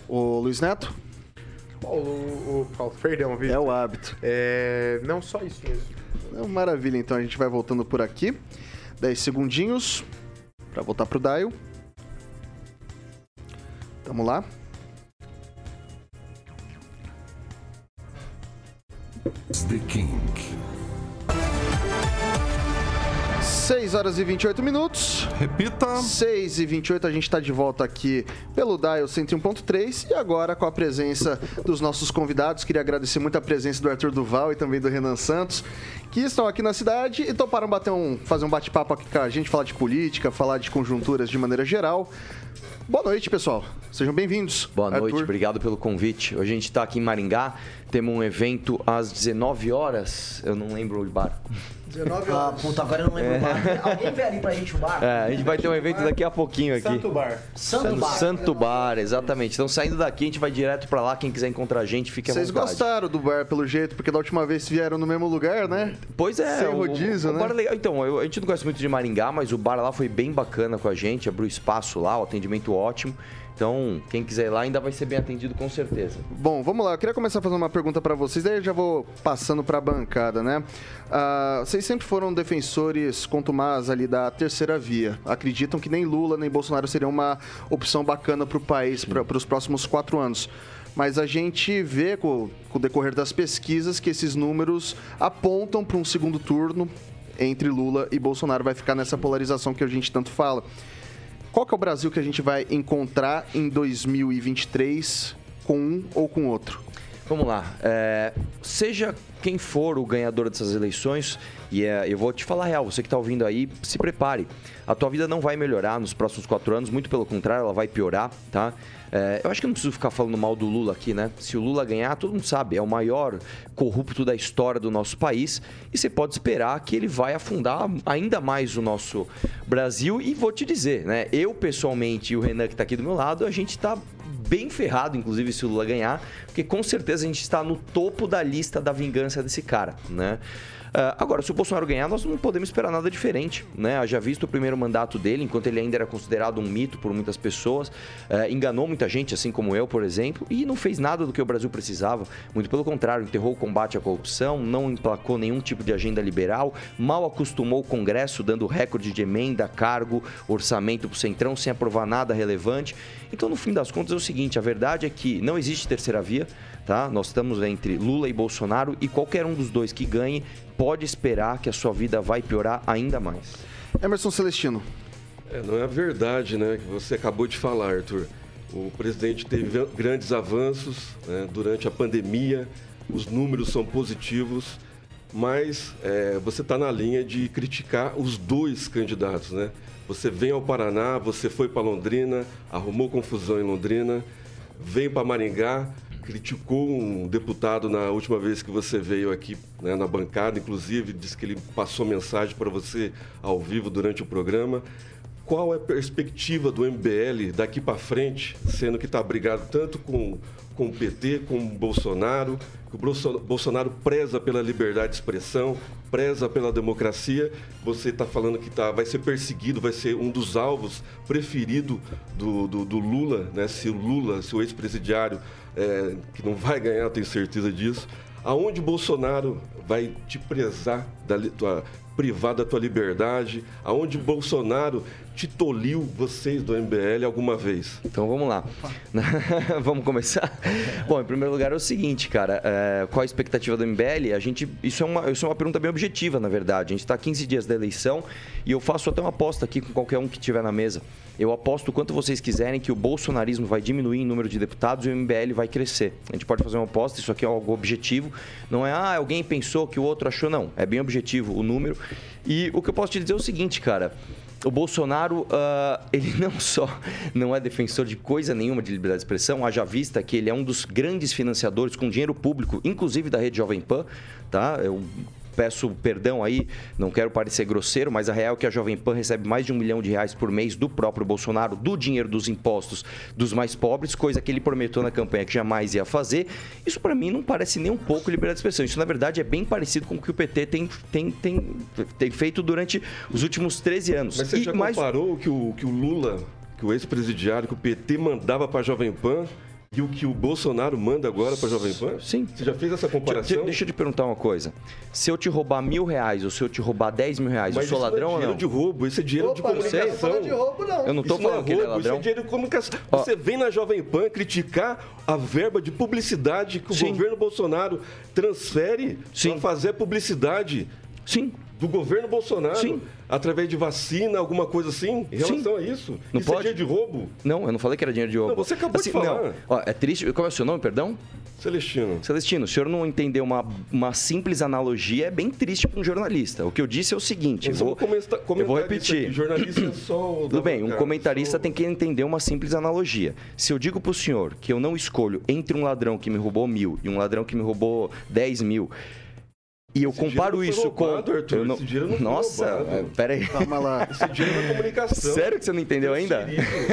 S1: O Luiz Neto?
S4: O, o, o perdão, Vitor.
S1: É o hábito.
S4: É, não só isso mesmo.
S1: É maravilha, então a gente vai voltando por aqui. 10 segundinhos para voltar pro dial. Tamo lá.
S8: The King.
S1: 6 horas e 28 minutos.
S7: Repita.
S1: 6 e 28, a gente está de volta aqui pelo Dial 101.3 e agora com a presença dos nossos convidados. Queria agradecer muito a presença do Arthur Duval e também do Renan Santos, que estão aqui na cidade e toparam bater um, fazer um bate-papo aqui com a gente, falar de política, falar de conjunturas de maneira geral. Boa noite, pessoal. Sejam bem-vindos.
S9: Boa
S1: Arthur.
S9: noite, obrigado pelo convite. Hoje a gente está aqui em Maringá, temos um evento às 19 horas. Eu não lembro o bar.
S2: 19
S10: Ah,
S2: horas.
S10: puta, agora eu não lembro o bar. Alguém vê ali pra gente o bar?
S9: É, a gente vai ter um evento daqui a pouquinho aqui.
S4: Santo Bar.
S10: Santo Bar.
S9: Santo Bar, exatamente. Então saindo daqui, a gente vai direto pra lá. Quem quiser encontrar a gente, fique à
S1: Vocês
S9: vontade.
S1: gostaram do bar, pelo jeito, porque da última vez vieram no mesmo lugar, né?
S9: Pois é.
S1: Sem
S9: o-
S1: rodízio,
S9: o,
S1: né?
S9: bar é legal. Então, eu- a gente não conhece muito de Maringá, mas o bar lá foi bem bacana com a gente. Abriu espaço lá, o atendimento ótimo. Então, quem quiser ir lá ainda vai ser bem atendido com certeza.
S1: Bom, vamos lá. Eu queria começar fazendo uma pergunta para vocês, daí eu já vou passando para a bancada, né? Ah, vocês sempre foram defensores contumaz ali da terceira via. Acreditam que nem Lula nem Bolsonaro seriam uma opção bacana para o país para os próximos quatro anos. Mas a gente vê com, com o decorrer das pesquisas que esses números apontam para um segundo turno entre Lula e Bolsonaro. Vai ficar nessa polarização que a gente tanto fala. Qual que é o Brasil que a gente vai encontrar em 2023 com um ou com outro?
S9: Vamos lá. É, seja quem for o ganhador dessas eleições, e é, eu vou te falar a real, você que está ouvindo aí, se prepare. A tua vida não vai melhorar nos próximos quatro anos, muito pelo contrário, ela vai piorar, tá? É, eu acho que não preciso ficar falando mal do Lula aqui, né? Se o Lula ganhar, todo mundo sabe, é o maior corrupto da história do nosso país e você pode esperar que ele vai afundar ainda mais o nosso Brasil. E vou te dizer, né? Eu pessoalmente e o Renan que está aqui do meu lado, a gente está bem ferrado, inclusive se o Lula ganhar, porque com certeza a gente está no topo da lista da vingança desse cara, né? Uh, agora, se o Bolsonaro ganhar, nós não podemos esperar nada diferente, né? Já visto o primeiro mandato dele, enquanto ele ainda era considerado um mito por muitas pessoas, uh, enganou muita gente, assim como eu, por exemplo, e não fez nada do que o Brasil precisava. Muito pelo contrário, enterrou o combate à corrupção, não emplacou nenhum tipo de agenda liberal, mal acostumou o Congresso, dando recorde de emenda, cargo, orçamento para o Centrão, sem aprovar nada relevante. Então, no fim das contas, é o seguinte: a verdade é que não existe terceira via tá? Nós estamos entre Lula e Bolsonaro e qualquer um dos dois que ganhe pode esperar que a sua vida vai piorar ainda mais.
S1: Emerson Celestino.
S3: É, não é a verdade, né, que você acabou de falar, Arthur. O presidente teve grandes avanços né, durante a pandemia, os números são positivos, mas é, você está na linha de criticar os dois candidatos, né? Você vem ao Paraná, você foi para Londrina, arrumou confusão em Londrina, vem para Maringá, criticou um deputado na última vez que você veio aqui né, na bancada, inclusive disse que ele passou mensagem para você ao vivo durante o programa. Qual é a perspectiva do MBL daqui para frente, sendo que está brigado tanto com, com o PT, com o Bolsonaro, o Bolsonaro preza pela liberdade de expressão, preza pela democracia. Você está falando que tá, vai ser perseguido, vai ser um dos alvos preferido do, do, do Lula, né? se o Lula, se o ex-presidiário é, que não vai ganhar, tenho certeza disso. Aonde Bolsonaro vai te prezar da tua, privar da tua liberdade? Aonde Bolsonaro te toliu vocês do MBL alguma vez?
S9: Então vamos lá. vamos começar? Bom, em primeiro lugar é o seguinte, cara. É, qual a expectativa do MBL? A gente, isso, é uma, isso é uma pergunta bem objetiva, na verdade. A gente está 15 dias da eleição e eu faço até uma aposta aqui com qualquer um que estiver na mesa. Eu aposto o quanto vocês quiserem que o bolsonarismo vai diminuir em número de deputados e o MBL vai crescer. A gente pode fazer uma aposta, isso aqui é algo objetivo. Não é, ah, alguém pensou que o outro achou, não. É bem objetivo o número. E o que eu posso te dizer é o seguinte, cara o Bolsonaro, uh, ele não só não é defensor de coisa nenhuma de liberdade de expressão, haja vista que ele é um dos grandes financiadores com dinheiro público, inclusive da rede Jovem Pan, tá? Eu peço perdão aí, não quero parecer grosseiro, mas a real é que a Jovem Pan recebe mais de um milhão de reais por mês do próprio Bolsonaro, do dinheiro dos impostos dos mais pobres, coisa que ele prometeu na campanha que jamais ia fazer. Isso para mim não parece nem um pouco liberdade de expressão. Isso na verdade é bem parecido com o que o PT tem, tem, tem, tem feito durante os últimos 13 anos.
S3: Mas você e já mais... comparou que o, que o Lula, que o ex-presidiário, que o PT mandava para a Jovem Pan e o que o Bolsonaro manda agora para a Jovem Pan?
S9: Sim.
S3: Você já fez essa comparação?
S9: Deixa, deixa eu te perguntar uma coisa. Se eu te roubar mil reais ou se eu te roubar dez mil reais, Mas eu sou ladrão
S3: não é
S9: ou
S3: não?
S9: dinheiro
S3: de roubo, isso é dinheiro Opa, de comunicação.
S2: Não de roubo, não.
S9: Eu não estou falando não é que ele é ladrão. Isso
S3: é dinheiro de comunicação. Ó, Você vem na Jovem Pan criticar a verba de publicidade que o sim. governo Bolsonaro transfere para fazer publicidade.
S9: Sim
S3: do governo Bolsonaro Sim. através de vacina, alguma coisa assim, em relação Sim. a isso.
S9: Não
S3: isso
S9: pode?
S3: é dinheiro de roubo?
S9: Não, eu não falei que era dinheiro de roubo.
S3: Não, você acabou assim, de falar.
S9: Não. Ó, é triste. Qual é o seu nome, perdão?
S3: Celestino.
S9: Celestino, o senhor não entendeu uma, uma simples analogia, é bem triste para um jornalista. O que eu disse é o seguinte, eu vou, eu vou repetir.
S3: Aqui, jornalista é só
S9: Tudo bem, um comentarista só... tem que entender uma simples analogia. Se eu digo para o senhor que eu não escolho entre um ladrão que me roubou mil e um ladrão que me roubou dez mil, e eu esse comparo isso
S3: roubado,
S9: com.
S3: Arthur,
S9: não...
S3: Esse dinheiro não
S9: Nossa,
S3: é,
S9: pera aí.
S1: Calma lá.
S3: Esse dinheiro é comunicação.
S9: Sério que você não entendeu ainda?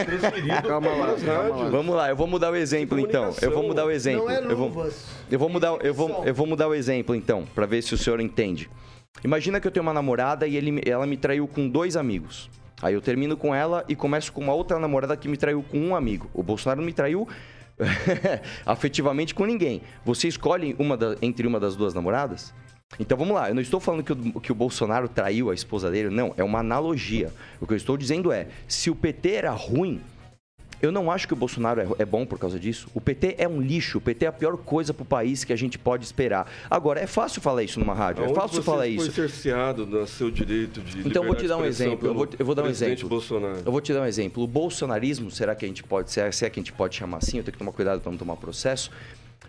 S3: Transferido
S1: calma lá, calma lá.
S9: Vamos lá, eu vou mudar o exemplo então. Eu vou mudar o exemplo.
S2: Não é
S9: eu vou, eu vou mudar, eu vou, eu vou mudar o exemplo então, para ver se o senhor entende. Imagina que eu tenho uma namorada e ele, ela me traiu com dois amigos. Aí eu termino com ela e começo com uma outra namorada que me traiu com um amigo. O Bolsonaro me traiu afetivamente com ninguém. Você escolhe uma da, entre uma das duas namoradas? Então vamos lá, eu não estou falando que o, que o Bolsonaro traiu a esposa dele, não, é uma analogia. O que eu estou dizendo é: se o PT era ruim, eu não acho que o Bolsonaro é, é, bom por causa disso. O PT é um lixo. O PT é a pior coisa para o país que a gente pode esperar. Agora, é fácil falar isso numa rádio.
S3: Aonde
S9: é fácil falar
S3: foi
S9: isso.
S3: foi cerceado no seu direito de
S9: Então, vou te dar um exemplo. Eu vou, eu vou dar um
S3: exemplo.
S9: Bolsonaro. Eu vou te dar um exemplo. O bolsonarismo, será que a gente pode, se é, se é que a gente pode chamar assim? Eu tenho que tomar cuidado para não tomar processo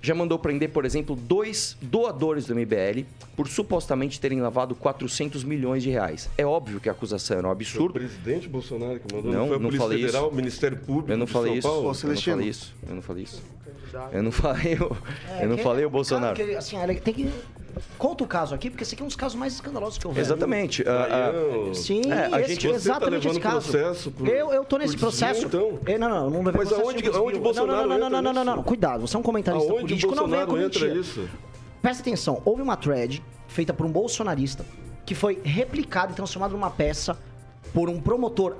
S9: já mandou prender, por exemplo, dois doadores do MBL por supostamente terem lavado 400 milhões de reais. É óbvio que a acusação era um absurdo.
S3: Foi o presidente Bolsonaro que mandou,
S9: não,
S3: não foi
S9: não
S3: Polícia
S9: falei
S3: Federal,
S9: isso.
S3: o Ministério Público
S9: Eu não falei isso.
S3: Paulo.
S9: Eu não falei isso. Eu não falei isso. Eu não falei o, é, eu não falei o Bolsonaro.
S10: Que, assim, tem que
S11: Conta o caso aqui, porque esse aqui é um dos casos mais escandalosos que eu vejo.
S9: Exatamente. Ah, ah,
S3: Baiano.
S11: Sim,
S9: É, a
S11: esse-
S9: gente- tá
S11: exatamente esse
S3: levando
S11: caso.
S3: processo por-
S11: eu, eu tô nesse
S3: por desvio,
S11: processo.
S3: então?
S11: Eh, não, não, não levei
S3: Mas
S11: processo
S3: aonde aonde. Bolsonaro
S11: não, não, não,
S3: entra
S11: não, não, não,
S3: nisso?
S11: não, Cuidado, você é um comentarista
S3: Aonde
S11: político, não venha com
S3: entra
S11: mentira.
S3: isso?
S11: Presta atenção, houve uma thread feita por um bolsonarista que foi replicada e transformada numa peça por um promotor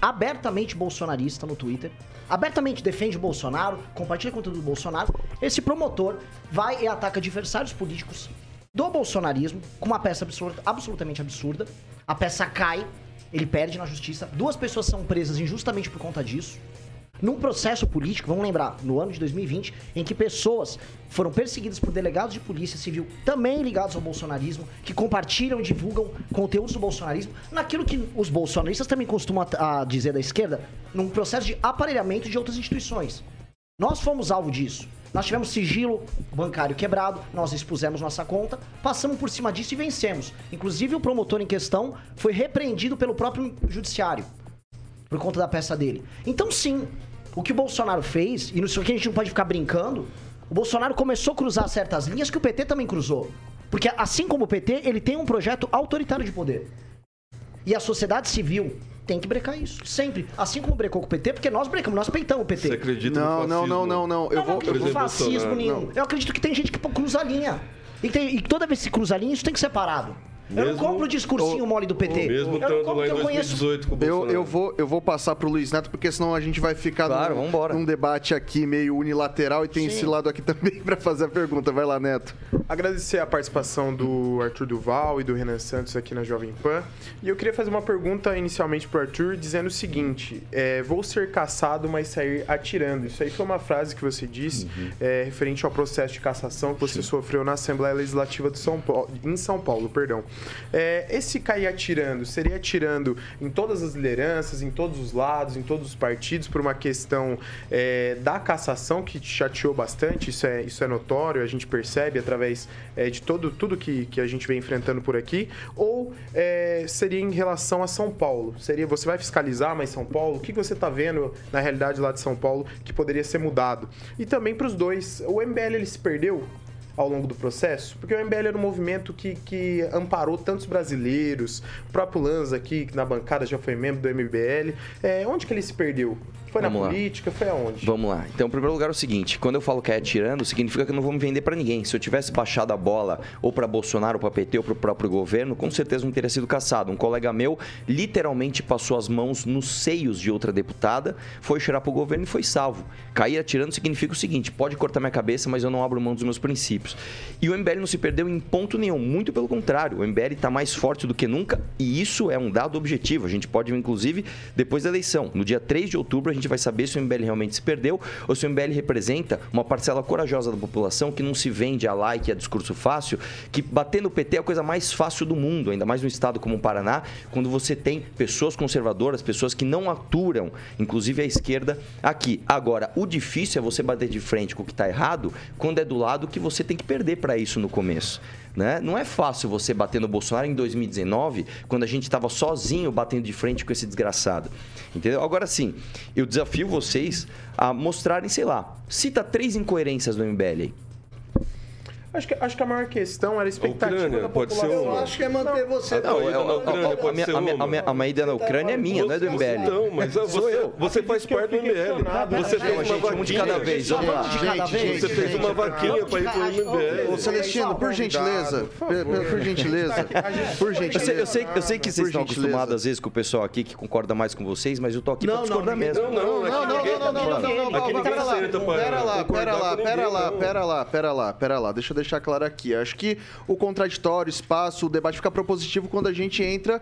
S11: abertamente bolsonarista no Twitter. Abertamente defende o Bolsonaro, compartilha conteúdo do Bolsonaro. Esse promotor vai e ataca adversários políticos do bolsonarismo com uma peça absurda, absolutamente absurda. A peça cai, ele perde na justiça. Duas pessoas são presas injustamente por conta disso num processo político, vamos lembrar, no ano de 2020, em que pessoas foram perseguidas por delegados de polícia civil, também ligados ao bolsonarismo, que compartilham e divulgam conteúdos do bolsonarismo, naquilo que os bolsonaristas também costumam a, dizer da esquerda, num processo de aparelhamento de outras instituições. Nós fomos alvo disso. Nós tivemos sigilo bancário quebrado, nós expusemos nossa conta, passamos por cima disso e vencemos. Inclusive, o promotor em questão foi repreendido pelo próprio judiciário por conta da peça dele. Então, sim, o que o Bolsonaro fez, e isso aqui a gente não pode ficar brincando, o Bolsonaro começou a cruzar certas linhas que o PT também cruzou. Porque assim como o PT, ele tem um projeto autoritário de poder. E a sociedade civil tem que brecar isso. Sempre. Assim como brecou com o PT, porque nós brecamos, nós peitamos o PT.
S3: Você acredita
S1: Não,
S3: no
S1: não,
S3: fascismo?
S1: não, não, não. Eu
S11: Eu não
S1: vou.
S11: acredito
S1: Eu
S11: em
S1: vou
S11: fascismo nenhum.
S1: não.
S11: Eu acredito que tem gente que cruza a linha. E, tem- e toda vez que cruza a linha, isso tem que ser parado. Eu não
S3: Mesmo-
S11: compro o discursinho mole do PT.
S3: Mesmo
S11: eu não
S3: estando lá em
S11: porque eu conheço
S3: 2018 com o
S1: Eu,
S3: Bolsonaro.
S1: eu, vou, eu vou passar pro Luiz Neto, porque senão a gente vai ficar
S9: Claro,
S1: num,
S9: vambora.
S1: num debate aqui meio unilateral e tem esse lado aqui também pra fazer a pergunta. Vai lá, Neto.
S4: Agradecer a participação do Arthur Duval e do Renan Santos aqui na Jovem Pan. E eu queria fazer uma pergunta inicialmente pro Arthur, dizendo o seguinte: é, vou ser caçado, mas sair atirando. Isso aí foi uma frase que você disse é, referente ao processo de cassação que você sofreu na Assembleia Legislativa de São Paulo, em São Paulo, perdão. É, esse cair atirando seria atirando em todas as lideranças, em todos os lados, em todos os partidos, por uma questão é, da cassação que te chateou bastante, isso é, isso é notório, a gente percebe através é, de todo, tudo que, que a gente vem enfrentando por aqui, ou é, seria em relação a São Paulo? Seria você vai fiscalizar mais São Paulo? O que você está vendo na realidade lá de São Paulo que poderia ser mudado? E também para os dois, o MBL ele se perdeu? Ao longo do processo? Porque o MBL era um movimento que, que amparou tantos brasileiros, o próprio Lanza aqui, que na bancada já foi membro do MBL. É, onde que ele se perdeu? Foi
S9: Vamos
S4: na
S9: lá.
S4: política? Foi aonde?
S9: Vamos lá. Então, em primeiro lugar, é o seguinte: quando eu falo que é atirando, significa que eu não vou me vender pra ninguém. Se eu tivesse baixado a bola ou pra Bolsonaro, ou pra PT, ou pro próprio governo, com certeza não teria sido caçado. Um colega meu literalmente passou as mãos nos seios de outra deputada, foi cheirar pro governo e foi salvo. Cair atirando significa o seguinte: pode cortar minha cabeça, mas eu não abro mão dos meus princípios. E o MBL não se perdeu em ponto nenhum, muito pelo contrário. O MBL está mais forte do que nunca e isso é um dado objetivo. A gente pode, inclusive, depois da eleição, no dia 3 de outubro, a gente vai saber se o MBL realmente se perdeu ou se o MBL representa uma parcela corajosa da população que não se vende a like, a discurso fácil, que bater no PT é a coisa mais fácil do mundo, ainda mais num estado como o Paraná, quando você tem pessoas conservadoras, pessoas que não aturam, inclusive a esquerda, aqui. Agora, o difícil é você bater de frente com o que está errado quando é do lado que você tem que perder para isso no começo. Né? Não é fácil você bater no Bolsonaro em 2019, quando a gente estava sozinho batendo de frente com esse desgraçado. Entendeu? Agora sim, eu desafio vocês a mostrarem, sei lá, cita três incoerências do MBL aí.
S4: Acho que, acho que a maior questão era a expectativa
S3: Ucrânia,
S4: da
S3: pode ser
S4: população.
S3: uma.
S2: Eu acho que é manter você.
S9: Não, é- é-
S3: Ucrânia
S9: a- a minha- a minha-
S3: uma.
S9: a minha- a minha ida na Ucrânia é minha, não é do MBL.
S3: Não, mas ah,
S9: Sou
S3: você,
S9: eu.
S3: você faz parte do MBL. Você
S9: Não,
S3: fez uma
S9: gente, um de cada
S3: vaquinha.
S9: vez. Vamos lá.
S3: Você fez uma vaquinha para ir pro MBL.
S1: Ô, Celestino, por gentileza, por, gentileza, por
S9: Eu sei,
S1: gentileza.
S9: eu, sei, eu sei que vocês estão acostumados às vezes com o pessoal aqui que concorda mais com vocês, mas eu tô aqui pra
S2: Não, não,
S9: discordar mesmo.
S3: Não, não,
S1: Não, não, não, não, não, não, não, não, pera lá, pera lá, pera lá,
S3: não.
S1: pera lá, pera lá, pera lá, deixa eu deixar claro aqui. Acho que o contraditório, o espaço, o debate fica propositivo quando a gente entra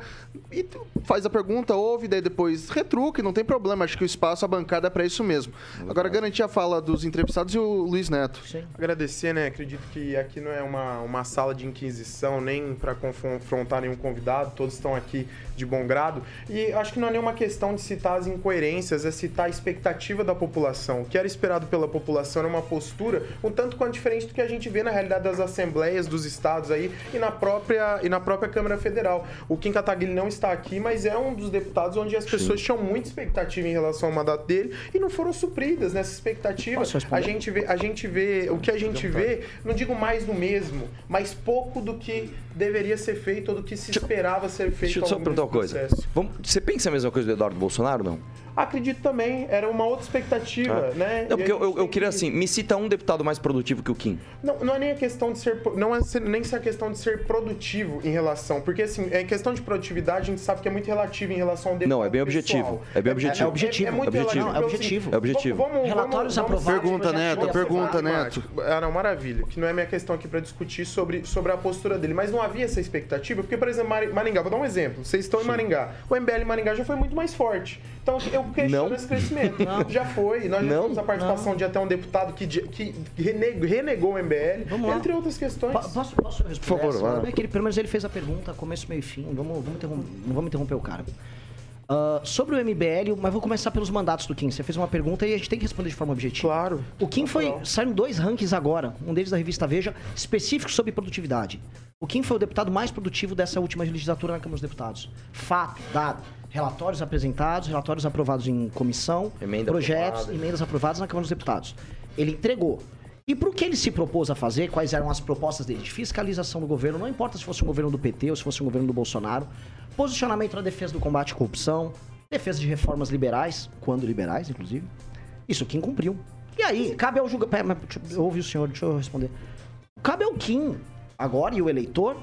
S1: e faz a pergunta, ouve, daí depois retruca, e não tem problema. Acho que o espaço, a bancada é pra isso mesmo. Agora, garantir a fala dos entrevistados e o Luiz Neto.
S4: Agradecer, né? Acredito que aqui não é uma, uma sala de inquisição, nem para confrontar nenhum convidado, todos estão aqui de bom grado. E acho que não é nenhuma questão de citar as incoerências, é citar a expectativa da população. O que era esperado pela população era uma postura um tanto quanto diferente do que a gente vê na realidade realidade das assembleias dos estados aí e na própria, e na própria Câmara Federal. O Kim Kataguiri não está aqui, mas é um dos deputados onde as pessoas tinham muita expectativa em relação ao mandato dele e não foram supridas nessa expectativa. A gente vê, a gente vê, o que a gente vê, não digo mais do mesmo, mas pouco do que deveria ser feito ou do que se esperava ser feito.
S9: Deixa eu só perguntar uma coisa. Vamos- você pensa a mesma coisa do Eduardo Bolsonaro, não?
S4: Acredito também, era uma outra expectativa,
S9: Ah.
S4: né?
S9: Não, porque eu, eu, eu queria
S4: que-
S9: assim, me cita um deputado mais produtivo que o Kim.
S4: Não, não é nem a questão de ser. Não é nem ser a questão de ser produtivo em relação. Porque, assim, é questão de produtividade, a gente sabe que é muito relativo em relação ao deputado
S9: Não, é bem
S4: pessoal.
S9: objetivo. É bem objetivo.
S4: É,
S9: É objetivo.
S4: muito
S9: É objetivo.
S4: relativo.
S9: Não, é
S4: pelo
S9: objetivo.
S4: seguinte,
S9: É objetivo.
S4: Vamos, vamos,
S11: Relatórios
S4: vamos,
S11: aprovados.
S1: Pergunta, Neto, pergunta. Neto.
S4: Ah, não, maravilha. Que não é minha questão aqui para discutir sobre, sobre a postura dele. Mas não havia essa expectativa, porque, por exemplo, Mari- Maringá, vou dar um exemplo. Vocês estão em Maringá. O MBL em Maringá já foi muito mais forte. Então eu questiono
S9: Não.
S4: esse crescimento. Já foi. Nós já
S9: Não.
S4: tivemos a participação de até um deputado que, que rene- renegou o MBL,
S11: Vamos lá.
S4: entre outras questões.
S11: Po- Posso, posso responder?
S1: Por favor,
S11: essa?
S1: vai lá.
S11: É que ele- pelo menos ele fez a pergunta, começo, meio e fim. Vamos, vamos interrom- não vamos interromper o cara. Ah, sobre o MBL, mas vou começar pelos mandatos do Kim. Você fez uma pergunta e a gente tem que responder de forma objetiva.
S4: Claro.
S11: O Kim foi. Saíram dois rankings agora, um deles da revista Veja, específicos sobre produtividade. O Kim foi o deputado mais produtivo dessa última legislatura na Câmara dos Deputados. Fato, dado. Relatórios apresentados, relatórios aprovados em comissão,
S9: Emenda
S11: projetos,
S9: aprovada.
S11: emendas aprovadas na Câmara dos Deputados. Ele entregou. E para o que ele se propôs a fazer, quais eram as propostas dele? De fiscalização do governo, não importa se fosse um governo do PT ou se fosse um governo do Bolsonaro. Posicionamento na defesa do combate à corrupção, defesa de reformas liberais, quando liberais, inclusive. Isso Kim cumpriu. E aí, cabe ao julgamento. Pera, mas ouvi o senhor, deixa eu responder. Cabe ao Kim, agora, e o eleitor,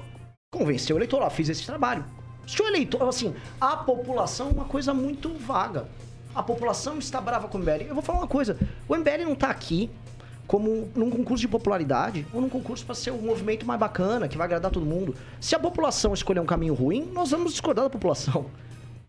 S11: convencer o eleitor, ó, fiz esse trabalho. Se o eleitor, assim, a população é uma coisa muito vaga. A população está brava com o MBL. Eu vou falar uma coisa, o MBL não tá aqui como num concurso de popularidade ou num concurso para ser um movimento mais bacana, que vai agradar todo mundo. Se a população escolher um caminho ruim, nós vamos discordar da população.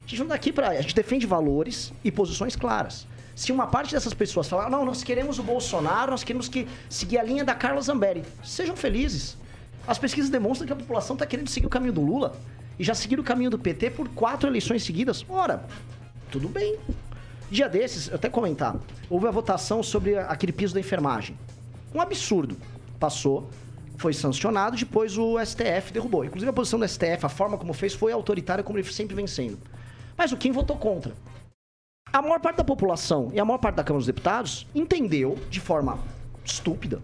S11: A gente não tá aqui pra. A gente defende valores e posições claras. Se uma parte dessas pessoas falar, não, nós queremos o Bolsonaro, nós queremos que seguir a linha da Carla Zambelli, sejam felizes. As pesquisas demonstram que a população está querendo seguir o caminho do Lula e já seguir o caminho do PT por quatro eleições seguidas. Ora, tudo bem. Dia desses, eu até comentar, houve a votação sobre aquele piso da enfermagem. Um absurdo. Passou, foi sancionado, depois o STF derrubou. Inclusive a posição do STF, a forma como fez, foi autoritária, como ele sempre vem sendo. Mas o Kim votou contra. A maior parte da população e a maior parte da Câmara dos Deputados entendeu, de forma estúpida,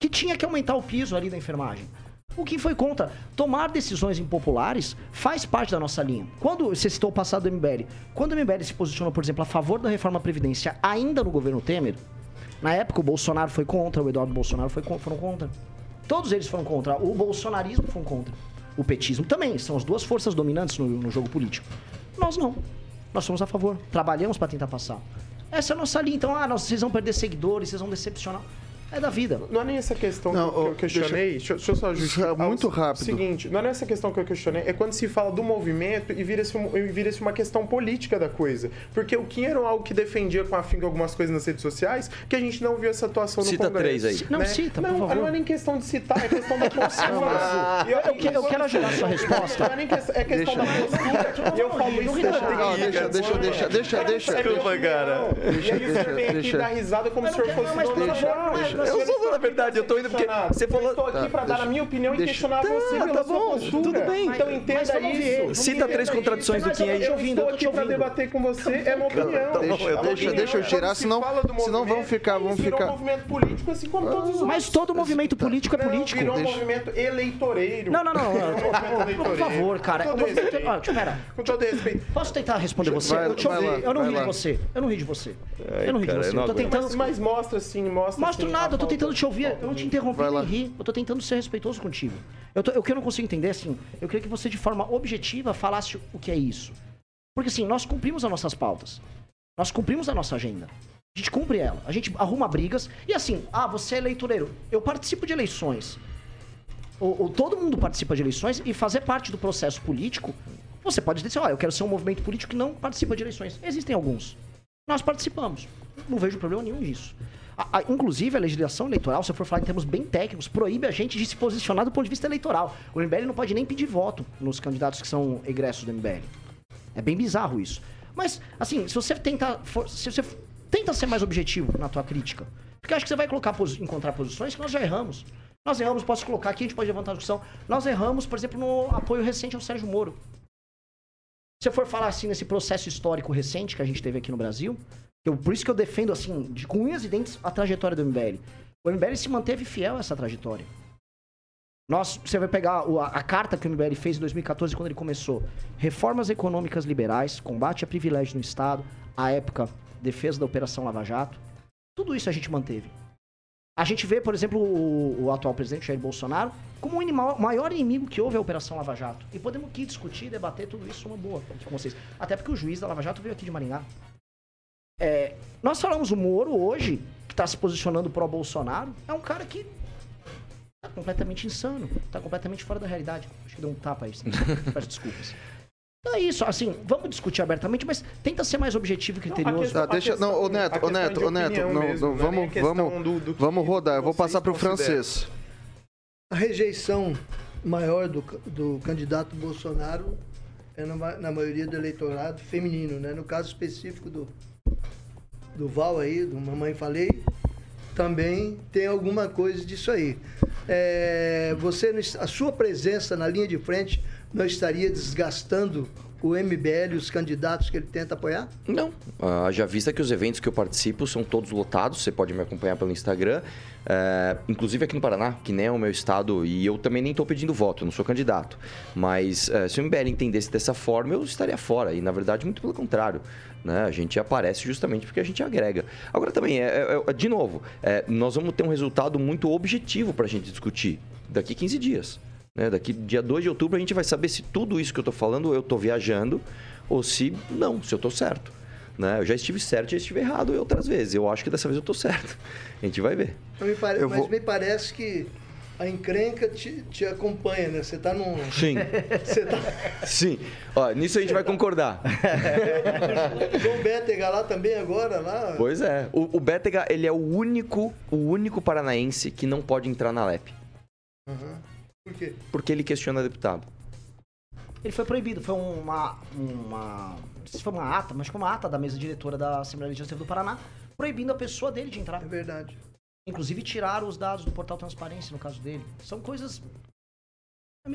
S11: que tinha que aumentar o piso ali da enfermagem. O que foi contra? Tomar decisões impopulares faz parte da nossa linha. Quando você citou o passado do MBL, quando o MBL se posicionou, por exemplo, a favor da reforma da Previdência ainda no governo Temer, na época o Bolsonaro foi contra, o Eduardo Bolsonaro foi, foram contra. Todos eles foram contra. O bolsonarismo foi contra. O petismo também. São as duas forças dominantes no, no jogo político. Nós não. Nós somos a favor. Trabalhamos para tentar passar. Essa é a nossa linha. Então, ah, vocês vão perder seguidores, vocês vão decepcionar. É da vida.
S4: Não é nem essa questão
S1: Não,
S4: que, eu- que eu questionei. Deixa, deixa eu só justificar.
S1: muito rápido.
S4: Seguinte, não é essa questão que eu questionei, é quando se fala do movimento e vira-se um, vira-se uma questão política da coisa. Porque o Kim era algo que defendia com afinco algumas coisas nas redes sociais que a gente não viu essa atuação
S9: Cita
S4: no Congresso.
S9: três aí.
S11: Não,
S4: né?
S11: cita, por
S4: não,
S11: favor.
S4: não é nem questão de citar, é questão da postura.
S11: Eu que- eu quero ajudar a sua resposta.
S4: Não é nem questão, é questão da postura. E eu falo isso
S11: Não,
S4: deixa,
S1: Não, deixa, deixa, deixa, deixa, deixa.
S4: Desculpa, cara. E aí o senhor vem aqui dar risada como se o senhor fosse
S11: mas,
S4: dono da. Mas
S9: Eu sou na
S4: aqui
S9: verdade, eu tô indo porque você falou-
S4: Eu estou aqui
S1: Tá,
S4: para dar
S1: deixa.
S4: a minha opinião e
S1: Deixa.
S4: questionar
S9: Tá,
S4: você pela
S9: tá
S4: sua
S9: bom,
S4: postura.
S9: tudo bem.
S4: Então
S11: Mas
S4: entenda
S11: ver.
S4: isso.
S11: Vamos
S9: Cita três
S4: isso.
S9: contradições do
S4: Mas
S9: Kim aí.
S4: Eu estou
S11: eu tô
S4: aqui para debater com você, é uma opinião.
S1: Deixa,
S4: uma
S1: deixa, eu
S4: se
S1: senão- senão vão ficar- vão ficar-
S4: um movimento político, assim como todos os outros.
S11: Mas todo movimento político é político.
S4: Virou um movimento eleitoreiro.
S11: Não, não, não. Por favor, cara.
S4: Com todo
S11: vou-
S4: respeito.
S11: Ó, Espera.
S4: Com todo respeito.
S11: Posso tentar responder você?
S1: Vai-
S11: eu te
S1: vai
S11: ouvi.
S1: lá,
S11: eu não ri de você. Eu não ri de você. eu não ri
S9: cara,
S11: de você.
S9: eu
S11: tô tentando.
S4: Mas, mas mostra sim, mostra
S11: Mostro
S4: sim,
S11: nada, eu tô tentando te ouvir. Eu não te interrompi nem rir. Eu tô tentando ser respeitoso contigo. Eu tô- o que eu não consigo entender, assim, eu queria que você, de forma objetiva, falasse o que é isso. Porque, assim, nós cumprimos as nossas pautas. Nós cumprimos a nossa agenda. A gente cumpre ela. A gente arruma brigas. E assim, ah, você é eleitoreiro. Eu participo de eleições. Ou, ou todo mundo participa de eleições e fazer parte do processo político. Você pode dizer, ó, eu quero ser um movimento político que não participa de eleições. Existem alguns. Nós participamos. Não vejo problema nenhum nisso. A- a- inclusive, a legislação eleitoral, se eu for falar em termos bem técnicos, proíbe a gente de se posicionar do ponto de vista eleitoral. O MBL não pode nem pedir voto nos candidatos que são egressos do MBL. É bem bizarro isso. Mas, assim, se você tenta, for- se você tenta ser mais objetivo na tua crítica, porque acho que você vai colocar, encontrar posições que nós já erramos. Nós erramos, posso colocar aqui, a gente pode levantar a discussão. Nós erramos, por exemplo, no apoio recente ao Sérgio Moro. Se eu for falar assim nesse processo histórico recente que a gente teve aqui no Brasil, eu, por isso que eu defendo assim, de com unhas e dentes, a trajetória do MBL. O MBL se manteve fiel a essa trajetória. Nós, você vai pegar a, a carta que o MBL fez em 2014, quando ele começou. Reformas econômicas liberais, combate a privilégio no Estado, a época, defesa da Operação Lava Jato. Tudo isso a gente manteve. A gente vê, por exemplo, o, o atual presidente Jair Bolsonaro como o maior inimigo que houve a Operação Lava Jato. E podemos aqui discutir, debater tudo isso uma boa com vocês. Até porque o juiz da Lava Jato veio aqui de Maringá. É, nós falamos o Moro hoje, que está se posicionando pró-Bolsonaro, é um cara que tá completamente insano, tá completamente fora da realidade. Acho que deu um tapa aí, peço desculpas. Então é isso, assim, vamos discutir abertamente, mas tenta ser mais objetivo e criterioso.
S1: Tá, deixa, não, ô Neto, ô Neto, ô Neto, não, não, vamos, vamos, vamos rodar. Eu vou passar pro francês.
S2: A rejeição maior do, do candidato Bolsonaro é na, na maioria do eleitorado feminino, né? No caso específico do, do Val aí, do Mamãe Falei, também tem alguma coisa disso aí. É, você, a sua presença na linha de frente não estaria desgastando o MBL e os candidatos que ele tenta apoiar?
S9: Não. Ah, já vista que os eventos que eu participo são todos lotados, você pode me acompanhar pelo Instagram. É, inclusive aqui no Paraná, que nem é o meu estado, e eu também nem estou pedindo voto, eu não sou candidato. Mas é, se o MBL entendesse dessa forma, eu estaria fora. E na verdade, muito pelo contrário. Né? A gente aparece justamente porque a gente agrega. Agora também, é, é- é- de novo, é, nós vamos ter um resultado muito objetivo para a gente discutir daqui 15 dias. Né? Daqui dia 2 de outubro a gente vai saber se tudo isso que eu estou falando eu estou viajando ou se não, se eu estou certo. Né? Eu já estive certo e já estive errado outras vezes. Eu acho que dessa vez eu estou certo. A gente vai ver.
S2: Mas me, pare-
S9: Eu
S2: mas
S9: vou-
S2: me parece que a encrenca te, te acompanha, né? Você tá num.
S9: Sim.
S2: Você tá.
S9: Sim. Ó, nisso a gente vai concordar.
S2: João Bétega lá também agora, lá.
S9: Pois é. O, o Bétega, ele é o único, o único paranaense que não pode entrar na LEP.
S2: Aham. Por quê?
S9: Porque ele questiona deputado.
S11: Ele foi proibido, foi uma, uma. Não sei se foi uma ata, mas foi uma ata da mesa diretora da Assembleia Legislativa do Paraná, proibindo a pessoa dele de entrar. É
S2: verdade.
S11: Inclusive tiraram os dados do portal Transparência no caso dele. São coisas.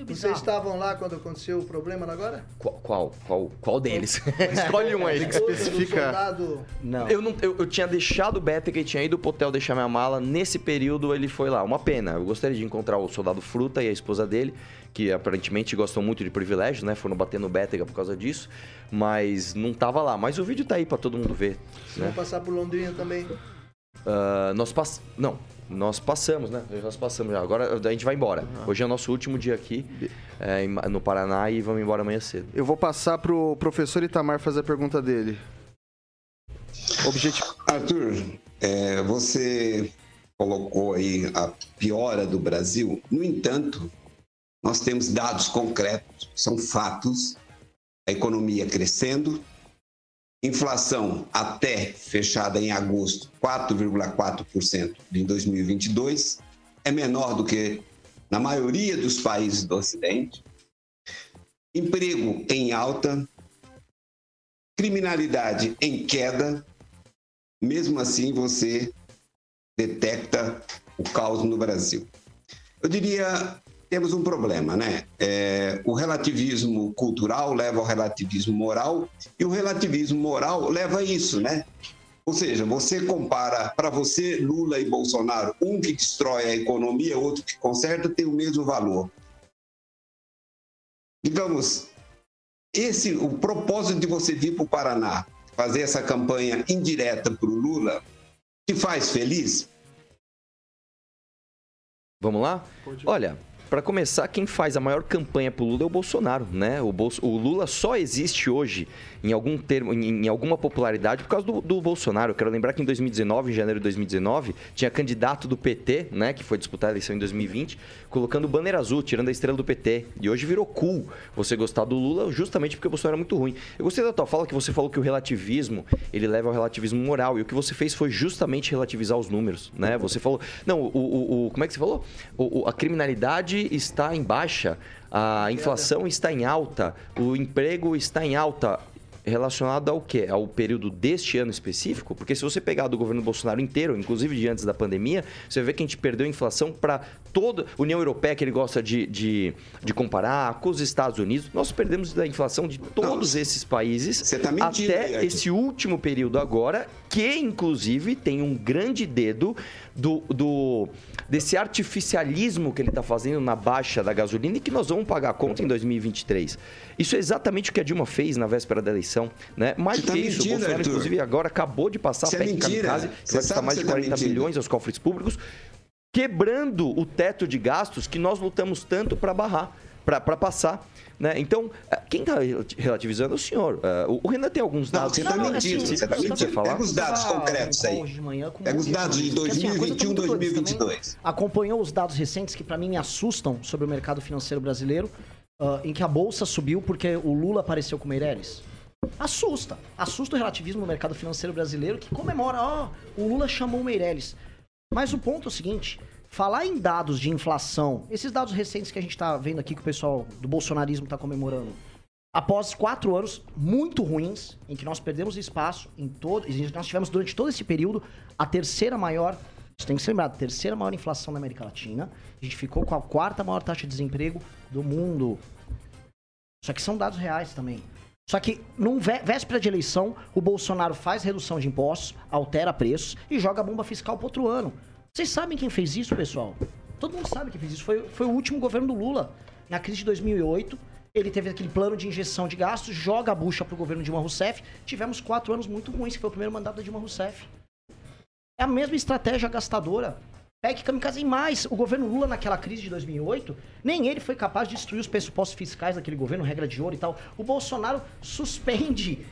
S2: Vocês estavam lá quando aconteceu o problema agora?
S9: Qual, qual, qual, qual deles? Escolhe um aí.
S2: Tem que especificar.
S11: Não.
S9: Eu, não eu, eu tinha deixado o Bétega e tinha ido pro hotel deixar minha mala. Nesse período ele foi lá. Uma pena. Eu gostaria de encontrar o soldado Fruta e a esposa dele, que aparentemente gostam muito de privilégios, né? Foram bater no Bétega por causa disso. Mas não tava lá. Mas o vídeo tá aí pra todo mundo ver.
S2: Vocês
S9: Né?
S2: vão passar por Londrina também.
S9: Ah, nós pass... Não, nós passamos, né? Nós passamos já. Agora a gente vai embora. Hoje é o nosso último dia aqui é, no Paraná e vamos embora amanhã cedo.
S1: Eu vou passar pro professor Itamar fazer a pergunta dele. Objetivo.
S6: Arthur, é, você colocou aí a piora do Brasil. No entanto, nós temos dados concretos, são fatos. A economia crescendo, inflação até fechada em agosto, 4,4% em 2022, é menor do que na maioria dos países do Ocidente. Emprego em alta, criminalidade em queda, mesmo assim você detecta o caos no Brasil. Eu diria, temos um problema, né? É, o relativismo cultural leva ao relativismo moral e o relativismo moral leva a isso, né? Ou seja, você compara, para você, Lula e Bolsonaro, um que destrói a economia, outro que conserta, tem o mesmo valor. Digamos, esse, o propósito de você vir para o Paraná, fazer essa campanha indireta para o Lula, te faz feliz?
S9: Vamos lá? Olha, para começar, quem faz a maior campanha pro Lula é o Bolsonaro, né? O, Bolso- o Lula só existe hoje em algum termo, em, em alguma popularidade por causa do, do Bolsonaro. Eu quero lembrar que em 2019, em janeiro de 2019, tinha candidato do PT, né? Que foi disputar a eleição em 2020, colocando bandeira azul, tirando a estrela do PT. E hoje virou cool você gostar do Lula justamente porque o Bolsonaro é muito ruim. Eu gostei da tua fala que você falou que o relativismo, ele leva ao relativismo moral. E o que você fez foi justamente relativizar os números, né? Você falou... Não, o... o- o- como é que você falou? O- a criminalidade está em baixa, a inflação está em alta, o emprego está em alta. relacionado ao quê? Ao período deste ano específico? Porque se você pegar do governo Bolsonaro inteiro, inclusive de antes da pandemia, você vê que a gente perdeu a inflação para toda a União Europeia, que ele gosta de, de, de comparar, com os Estados Unidos. Nós perdemos da inflação de todos esses países
S6: tá
S9: até esse último período agora, que inclusive tem um grande dedo do, do desse artificialismo que ele está fazendo na baixa da gasolina e que nós vamos pagar a conta em 2023. Isso é exatamente o que a Dilma fez na véspera da eleição. Né? Mais
S6: Você
S9: do
S6: tá
S9: que isso, o
S6: mentindo,
S9: Bolsonaro,
S6: Arthur.
S9: inclusive, agora acabou de passar
S6: Isso
S9: a
S6: é
S9: PEC
S6: mentira.
S9: Kamikaze, que
S6: Você
S9: vai custar mais de
S6: você tá
S9: 40
S6: mentindo.
S9: bilhões aos cofres públicos, quebrando o teto de gastos que nós lutamos tanto para barrar, para passar. Né? Então, eh, quem está relativizando é o senhor. Eh, o- Renan tem alguns
S6: Não,
S9: dados.
S6: você tá
S9: Não,
S6: mentindo,
S9: assim,
S6: você tá
S9: você
S6: mentindo.
S9: falar?
S6: Pega os dados concretos aí. Pega os dados de
S11: jornalistas, porque, assim, a coisa tá
S6: 2021,
S11: muito doida. Você também
S6: 2022.
S11: Acompanhou os dados recentes que para mim me assustam sobre o mercado financeiro brasileiro, ah, em que a bolsa subiu porque o Lula apareceu com o Meirelles? Assusta. Assusta o relativismo no mercado financeiro brasileiro que comemora, ó, o Lula chamou o Meirelles. Mas o ponto é o seguinte, falar em dados de inflação, esses dados recentes que a gente tá vendo aqui que o pessoal do bolsonarismo tá comemorando, após quatro anos muito ruins, em que nós perdemos espaço em todo, nós tivemos durante todo esse período a terceira maior, tem que se lembrar, a terceira maior inflação da América Latina, a gente ficou com a quarta maior taxa de desemprego do mundo. Só que são dados reais também. Só que, num vé- véspera de eleição, o Bolsonaro faz redução de impostos, altera preços e joga a bomba fiscal para outro ano. Vocês sabem quem fez isso, pessoal? Todo mundo sabe quem fez isso. Foi, foi o último governo do Lula. Na crise de 2008, ele teve aquele plano de injeção de gastos, joga a bucha pro governo Dilma Rousseff. Tivemos quatro anos muito ruins, que foi o primeiro mandato da Dilma Rousseff. É a mesma estratégia gastadora. PEC kamikaze e mais. O governo Lula, naquela crise de 2008, nem ele foi capaz de destruir os pressupostos fiscais daquele governo, regra de ouro e tal. O Bolsonaro suspende,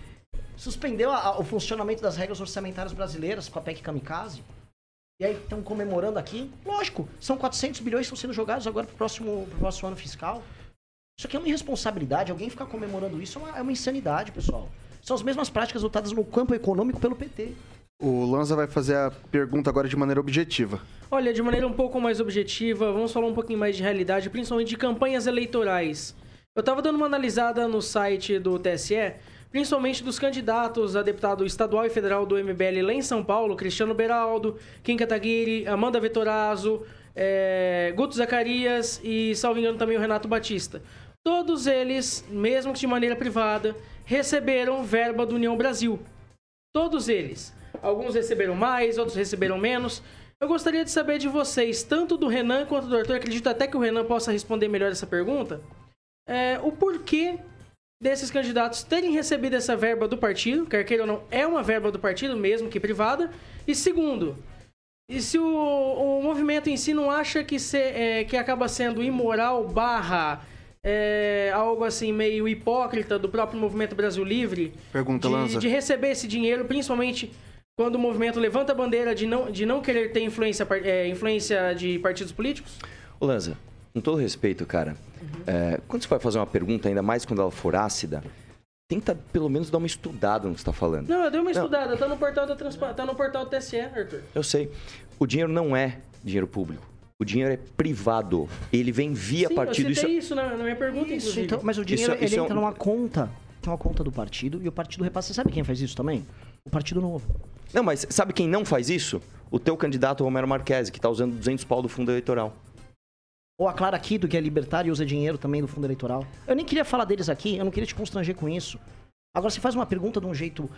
S11: suspendeu a- a- o funcionamento das regras orçamentárias brasileiras com a PEC kamikaze. E aí estão comemorando aqui. Lógico, são 400 bilhões que estão sendo jogados agora pro próximo, pro próximo ano fiscal. Isso aqui é uma irresponsabilidade. Alguém ficar comemorando isso é uma, é uma insanidade, pessoal. São as mesmas práticas adotadas no campo econômico pelo PT.
S1: O Lanza vai fazer a pergunta agora de maneira objetiva.
S5: Olha, de maneira um pouco mais objetiva, vamos falar um pouquinho mais de realidade, principalmente de campanhas eleitorais. Eu tava dando uma analisada no site do TSE, principalmente dos candidatos a deputado estadual e federal do MBL lá em São Paulo, Cristiano Beraldo, Kim Kataguiri, Amanda Vetorazzo, é, Guto Zacarias e, salvo engano, também o Renato Batista. Todos eles, mesmo que de maneira privada, receberam verba do União Brasil. Todos eles. Alguns receberam mais, outros receberam menos. Eu gostaria de saber de vocês, tanto do Renan quanto do Arthur, acredito até que o Renan possa responder melhor essa pergunta. É, o porquê desses candidatos terem recebido essa verba do partido, quer queira ou não, é uma verba do partido, mesmo que privada. E segundo, e se o, o movimento em si não acha que, se- é, que acaba sendo imoral barra é, algo assim meio hipócrita do próprio movimento Brasil Livre
S1: Pergunta,
S5: de,
S1: Lanza.
S5: de receber esse dinheiro, principalmente quando o movimento levanta a bandeira de não, de não querer ter influência, é, influência de partidos políticos?
S9: Ô Lanza, com todo respeito, cara, é, quando você vai fazer uma pergunta, ainda mais quando ela for ácida, tenta pelo menos dar uma estudada no que você está falando.
S5: Não, eu dei uma
S9: Não.
S5: estudada, tá no portal da Transpa... tá no portal do TSE, Arthur.
S9: Eu sei. O dinheiro não é dinheiro público. O dinheiro é privado. Ele vem via
S5: Sim,
S9: partido.
S5: eu citei
S9: Isso-
S5: isso, na, na minha pergunta,
S11: Isso,
S5: inclusive.
S11: então, mas o
S9: Isso
S11: dinheiro
S9: é- isso
S11: ele
S9: é um-
S11: entra numa conta. Tem uma conta do partido e o partido repassa. Você sabe quem faz isso também? O Partido Novo.
S9: Não, mas sabe quem não faz isso? O teu candidato Romero Marques, que está usando 200 pau do fundo eleitoral.
S11: Ou a Clara Kido, que é libertária e usa dinheiro também do fundo eleitoral. Eu nem queria falar deles aqui, eu não queria te constranger com isso. Agora, você faz uma pergunta de um jeito.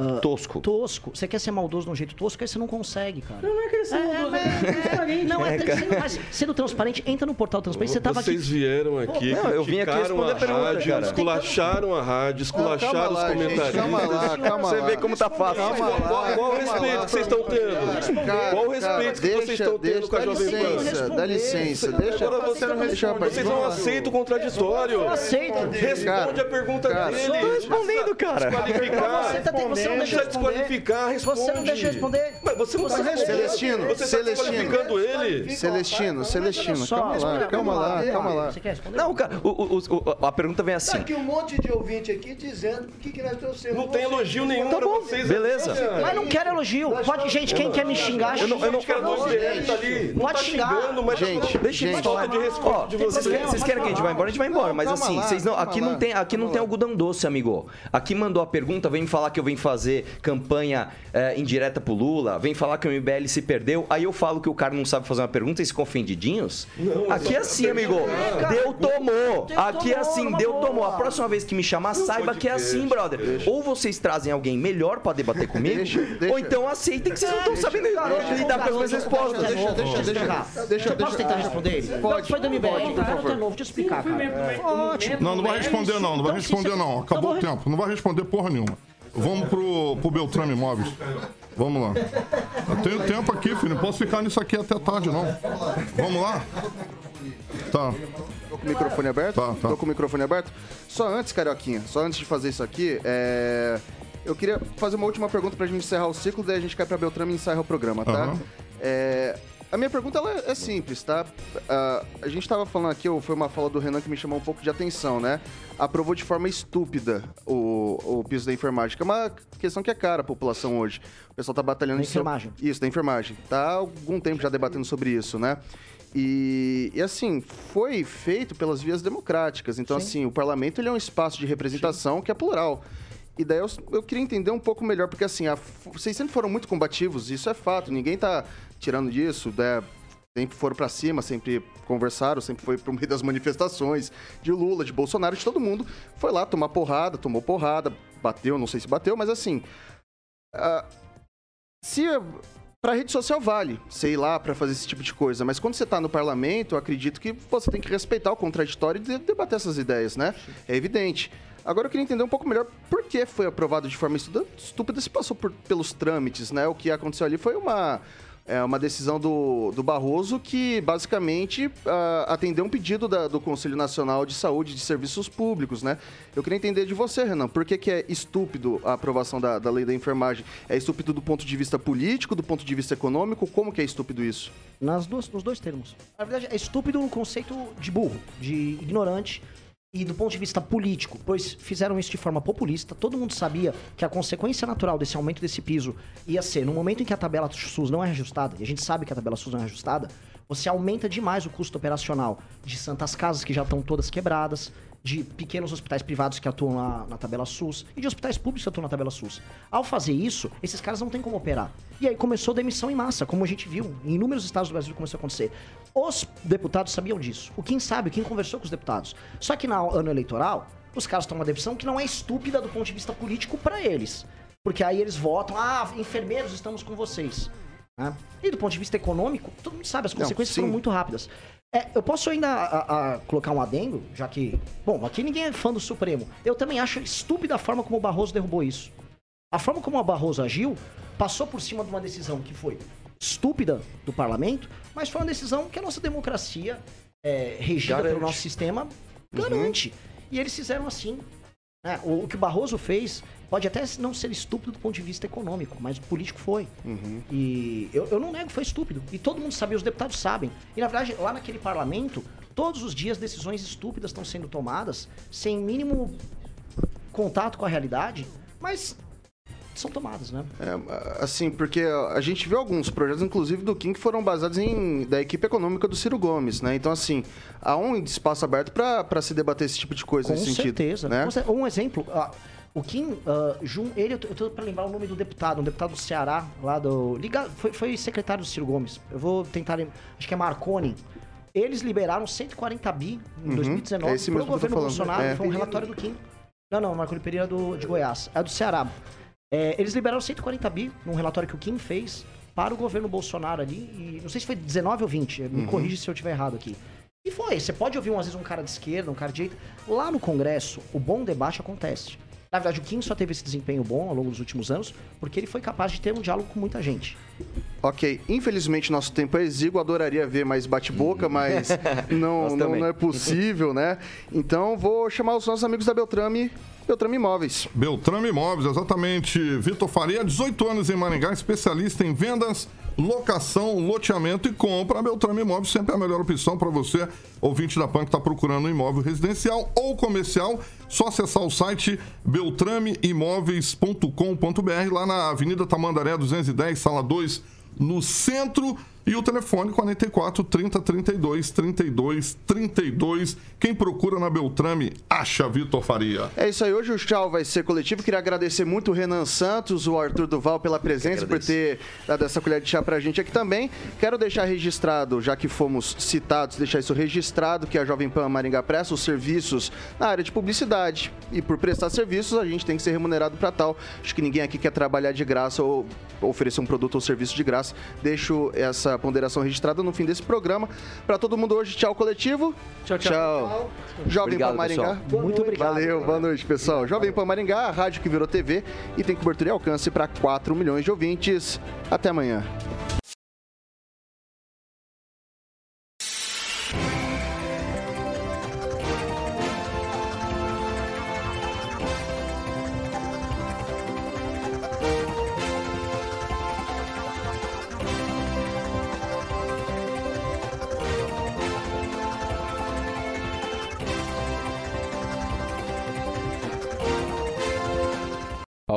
S11: Ah,
S9: Tosco.
S11: Tosco. Você quer ser maldoso de um jeito tosco, aí você não consegue, cara.
S5: Não, não é querer ser maldoso, é transparente.
S11: Não, é,
S9: É,
S11: sendo, mas sendo transparente, entra no portal transparente. Você tava
S3: Vocês
S11: aqui.
S3: vieram aqui,
S9: Não, eu vim aqui responder
S3: a
S9: a pergunta,
S3: rádio,
S9: cara.
S3: esculacharam a rádio, esculacharam
S1: lá,
S3: os
S1: gente,
S3: comentaristas.
S1: calma lá, calma
S9: Você
S1: lá.
S9: vê como tá fácil.
S1: Calma lá,
S3: Qual, qual o respeito
S1: lá.
S3: que vocês estão tendo? Qual o respeito que vocês estão tendo com a
S1: dá
S3: Jovem
S1: licença,
S3: Pan?
S1: Dá licença, deixa.
S3: Agora você não
S1: deixa,
S3: responde. Vocês não aceitam o contraditório.
S11: Eu aceito.
S3: Responde a pergunta dele.
S9: Tô respondendo, cara.
S11: Você, tá, você não deixa eu responder.
S3: desqualificar, responde.
S11: Você não deixa eu responder.
S3: Mas você não está.
S1: Celestino,
S3: Você está
S1: Celestino.
S3: desqualificando ele.
S1: Celestino, Celestino, calma lá, calma lá, calma
S11: dele.
S1: lá.
S11: Você quer responder?
S9: Não, cara, o- o- o- a pergunta vem
S2: Tá
S9: assim.
S2: aqui um monte de ouvinte aqui dizendo o que, que nós trouxemos.
S3: Não tem elogio nenhum
S9: Tá
S3: pra
S9: bom,
S3: vocês.
S9: beleza.
S3: aqui,
S11: Mas não quero elogio. Pode, gente, quem quer me xingar,
S9: Eu não- eu não-
S11: xinga.
S3: cara. Não, ele tá ali.
S11: Pode
S3: tá
S11: xingar.
S3: xingando, mas
S1: Gente,
S9: Deixa eu
S1: gente,
S9: falar
S3: de respeito de
S9: vocês
S3: vocês.
S9: querem, que a gente vá embora? A gente vai embora. Mas assim, vocês não, aqui
S1: lá.
S9: não tem, aqui não tem algodão doce, amigo. Aqui mandou a pergunta, vem falar que eu venho fazer campanha é, indireta pro Lula, vem falar que o MBL se perdeu. Aí eu falo que o cara não sabe fazer uma pergunta e se ofendidinhos. Aqui é assim, amigo. Deu, tomou. Aqui é assim, deu, tomou. A próxima vez que me chamar, saiba que é assim, brother. Ou vocês trazem alguém melhor pra debater comigo,
S1: Deixa, deixa.
S9: ou então aceitem que vocês não estão sabendo lidar com as minhas respostas.
S1: Deixa, deixa, deixa. Deixa,
S11: Posso tentar responder ele?
S1: Pode,
S11: Foi do MBL,
S1: pode, por
S11: tá?
S1: favor.
S11: Não, novo, deixa eu explicar, cara. Ótimo.
S7: Não, não vai responder não, não vai
S11: Então,
S7: responder não. Acabou o
S11: Então,
S7: tempo, não vai responder porra nenhuma. Vamos pro, pro Beltrame Imóveis. Vamos lá. Eu tenho tempo aqui, filho. Não posso ficar nisso aqui até tarde, não. Vamos lá? Tá.
S1: Tô com o microfone aberto?
S7: Tá, tá.
S1: Tô com o microfone aberto. Só antes, Carioquinha, só antes de fazer isso aqui, é... eu queria fazer uma última pergunta pra gente encerrar o ciclo, daí a gente cai pra Beltrame e encerra o programa, tá?
S7: Aham.
S1: É, A minha pergunta ela é simples, tá? Ah, a gente tava falando aqui, foi uma fala do Renan que me chamou um pouco de atenção, né? Aprovou de forma estúpida o, o piso da enfermagem, que é uma questão que é cara a população hoje. O pessoal tá batalhando
S11: Da enfermagem.
S1: Isso, da enfermagem. Tá há algum tempo já debatendo sobre isso, né? E, e, assim, foi feito pelas vias democráticas. Então, assim, o parlamento ele é um espaço de representação que é plural. E daí eu, eu queria entender um pouco melhor, porque assim, a- vocês sempre foram muito combativos, isso é fato, ninguém tá tirando disso, né? Sempre foram pra cima, sempre conversaram, sempre foi pro meio das manifestações de Lula, de Bolsonaro, de todo mundo. Foi lá tomar porrada, tomou porrada, bateu, não sei se bateu, mas assim. ah, se Pra rede social vale, sei lá, pra fazer esse tipo de coisa, mas quando você tá no parlamento, eu acredito que você tem que respeitar o contraditório e de- debater essas ideias, né? É evidente. Agora eu queria entender um pouco melhor por que foi aprovado de forma estúpida se passou por- pelos trâmites, né? O que aconteceu ali foi uma, é, uma decisão do, do Barroso que basicamente ah, atendeu um pedido da- do Conselho Nacional de Saúde de Serviços Públicos, né? Eu queria entender de você, Renan, por que, que é estúpido a aprovação da, da lei da enfermagem? É estúpido do ponto de vista político, do ponto de vista econômico? Como que é estúpido isso?
S11: Nas duas, nos dois termos. Na verdade, é estúpido no conceito de burro, de ignorante e do ponto de vista político, pois fizeram isso de forma populista. Todo mundo sabia que a consequência natural desse aumento desse piso ia ser, no momento em que a tabela SUS não é ajustada, e a gente sabe que a tabela SUS não é ajustada, você aumenta demais o custo operacional de santas casas que já estão todas quebradas, de pequenos hospitais privados que atuam na, na tabela SUS e de hospitais públicos que atuam na tabela SUS. Ao fazer isso, esses caras não têm como operar. E aí começou demissão em massa, como a gente viu em inúmeros estados do Brasil começou a acontecer. Os deputados sabiam disso. O Kim sabe, o Kim conversou com os deputados. Só que no ano eleitoral, os caras tomam uma decisão que não é estúpida do ponto de vista político para eles. Porque aí eles votam, ah, enfermeiros, estamos com vocês. né? E do ponto de vista econômico, todo mundo sabe, as
S1: Não,
S11: consequências
S1: sim.
S11: foram muito rápidas. É, eu posso ainda a- a colocar um adendo, já que. Bom, aqui ninguém é fã do Supremo. Eu também acho estúpida a forma como o Barroso derrubou isso. A forma como o Barroso agiu passou por cima de uma decisão que foi estúpida do parlamento, mas foi uma decisão que a nossa democracia, é, regida
S9: Garante.
S11: pelo nosso sistema, garante. E eles fizeram assim. né? O, o que o Barroso fez pode até não ser estúpido do ponto de vista econômico, mas o político foi. E eu, eu não nego que foi estúpido. E todo mundo sabia, os deputados sabem. E na verdade, lá naquele parlamento, todos os dias decisões estúpidas estão sendo tomadas sem mínimo contato com a realidade, mas são tomadas, né?
S1: É, assim, porque a gente viu alguns projetos, inclusive do Kim, que foram baseados em da equipe econômica do Ciro Gomes, né? Então, assim, há um espaço aberto para se debater esse tipo de coisa
S11: Com
S1: nesse sentido.
S11: certeza.
S1: Né?
S11: Com cer- Um exemplo, o Kim ah, Jun, ele, eu tô, eu tô pra lembrar o nome do deputado, um deputado do Ceará, lá do. Ligado, foi, foi secretário do Ciro Gomes. Eu vou tentar lembrar. Acho que é Marconi. Eles liberaram 140 bi em
S1: Uhum,
S11: 2019
S1: é esse
S11: pro governo. Bolsonaro.
S1: É.
S11: Foi um relatório do Kim. Não, não, Marconi Pereira do, de Goiás. É do Ceará. É, eles liberaram 140 bi num relatório que o Kim fez para o governo Bolsonaro ali. E não sei se foi 19 ou 20. Me
S1: Uhum.
S11: corrige se eu estiver errado aqui. E foi. Você pode ouvir, às vezes, um cara de esquerda, um cara de direita. Lá no Congresso, o bom debate acontece. Na verdade, o Kim só teve esse desempenho bom ao longo dos últimos anos porque ele foi capaz de ter um diálogo com muita gente.
S1: Ok, infelizmente nosso tempo é exíguo, adoraria ver mais bate-boca, mas não, não, não é possível, né? Então vou chamar os nossos amigos da Beltrame, Beltrame Imóveis.
S7: Beltrame Imóveis, exatamente. Vitor Faria, 18 anos em Maringá, especialista em vendas, locação, loteamento e compra. A Beltrame Imóveis sempre é a melhor opção para você, ouvinte da PAN que está procurando um imóvel residencial ou comercial. Só acessar o site beltrameimóveis.com.br lá na Avenida Tamandaré 210, sala 2, no centro E o telefone 44 30 32 32 32. Quem procura na Beltrame, acha Vitor Faria.
S1: É isso aí, hoje o tchau vai ser coletivo. Queria agradecer muito o Renan Santos, o Arthur Duval pela presença, por ter dado essa colher de chá pra gente aqui também. Quero deixar registrado, já que fomos citados, deixar isso registrado, que a Jovem Pan Maringá presta os serviços na área de publicidade. E por prestar serviços, a gente tem que ser remunerado para tal. Acho que ninguém aqui quer trabalhar de graça ou oferecer um produto ou serviço de graça. Deixo essa ponderação registrada no fim desse programa. Para todo mundo hoje, tchau coletivo.
S5: Tchau, tchau.
S1: Jovem
S9: Obrigado,
S1: Pan Maringá.
S9: pessoal.
S11: Muito obrigado.
S1: Valeu, boa noite, pessoal. Jovem Pan Maringá, a rádio que virou TV e tem cobertura e alcance para 4 milhões de ouvintes. Até amanhã.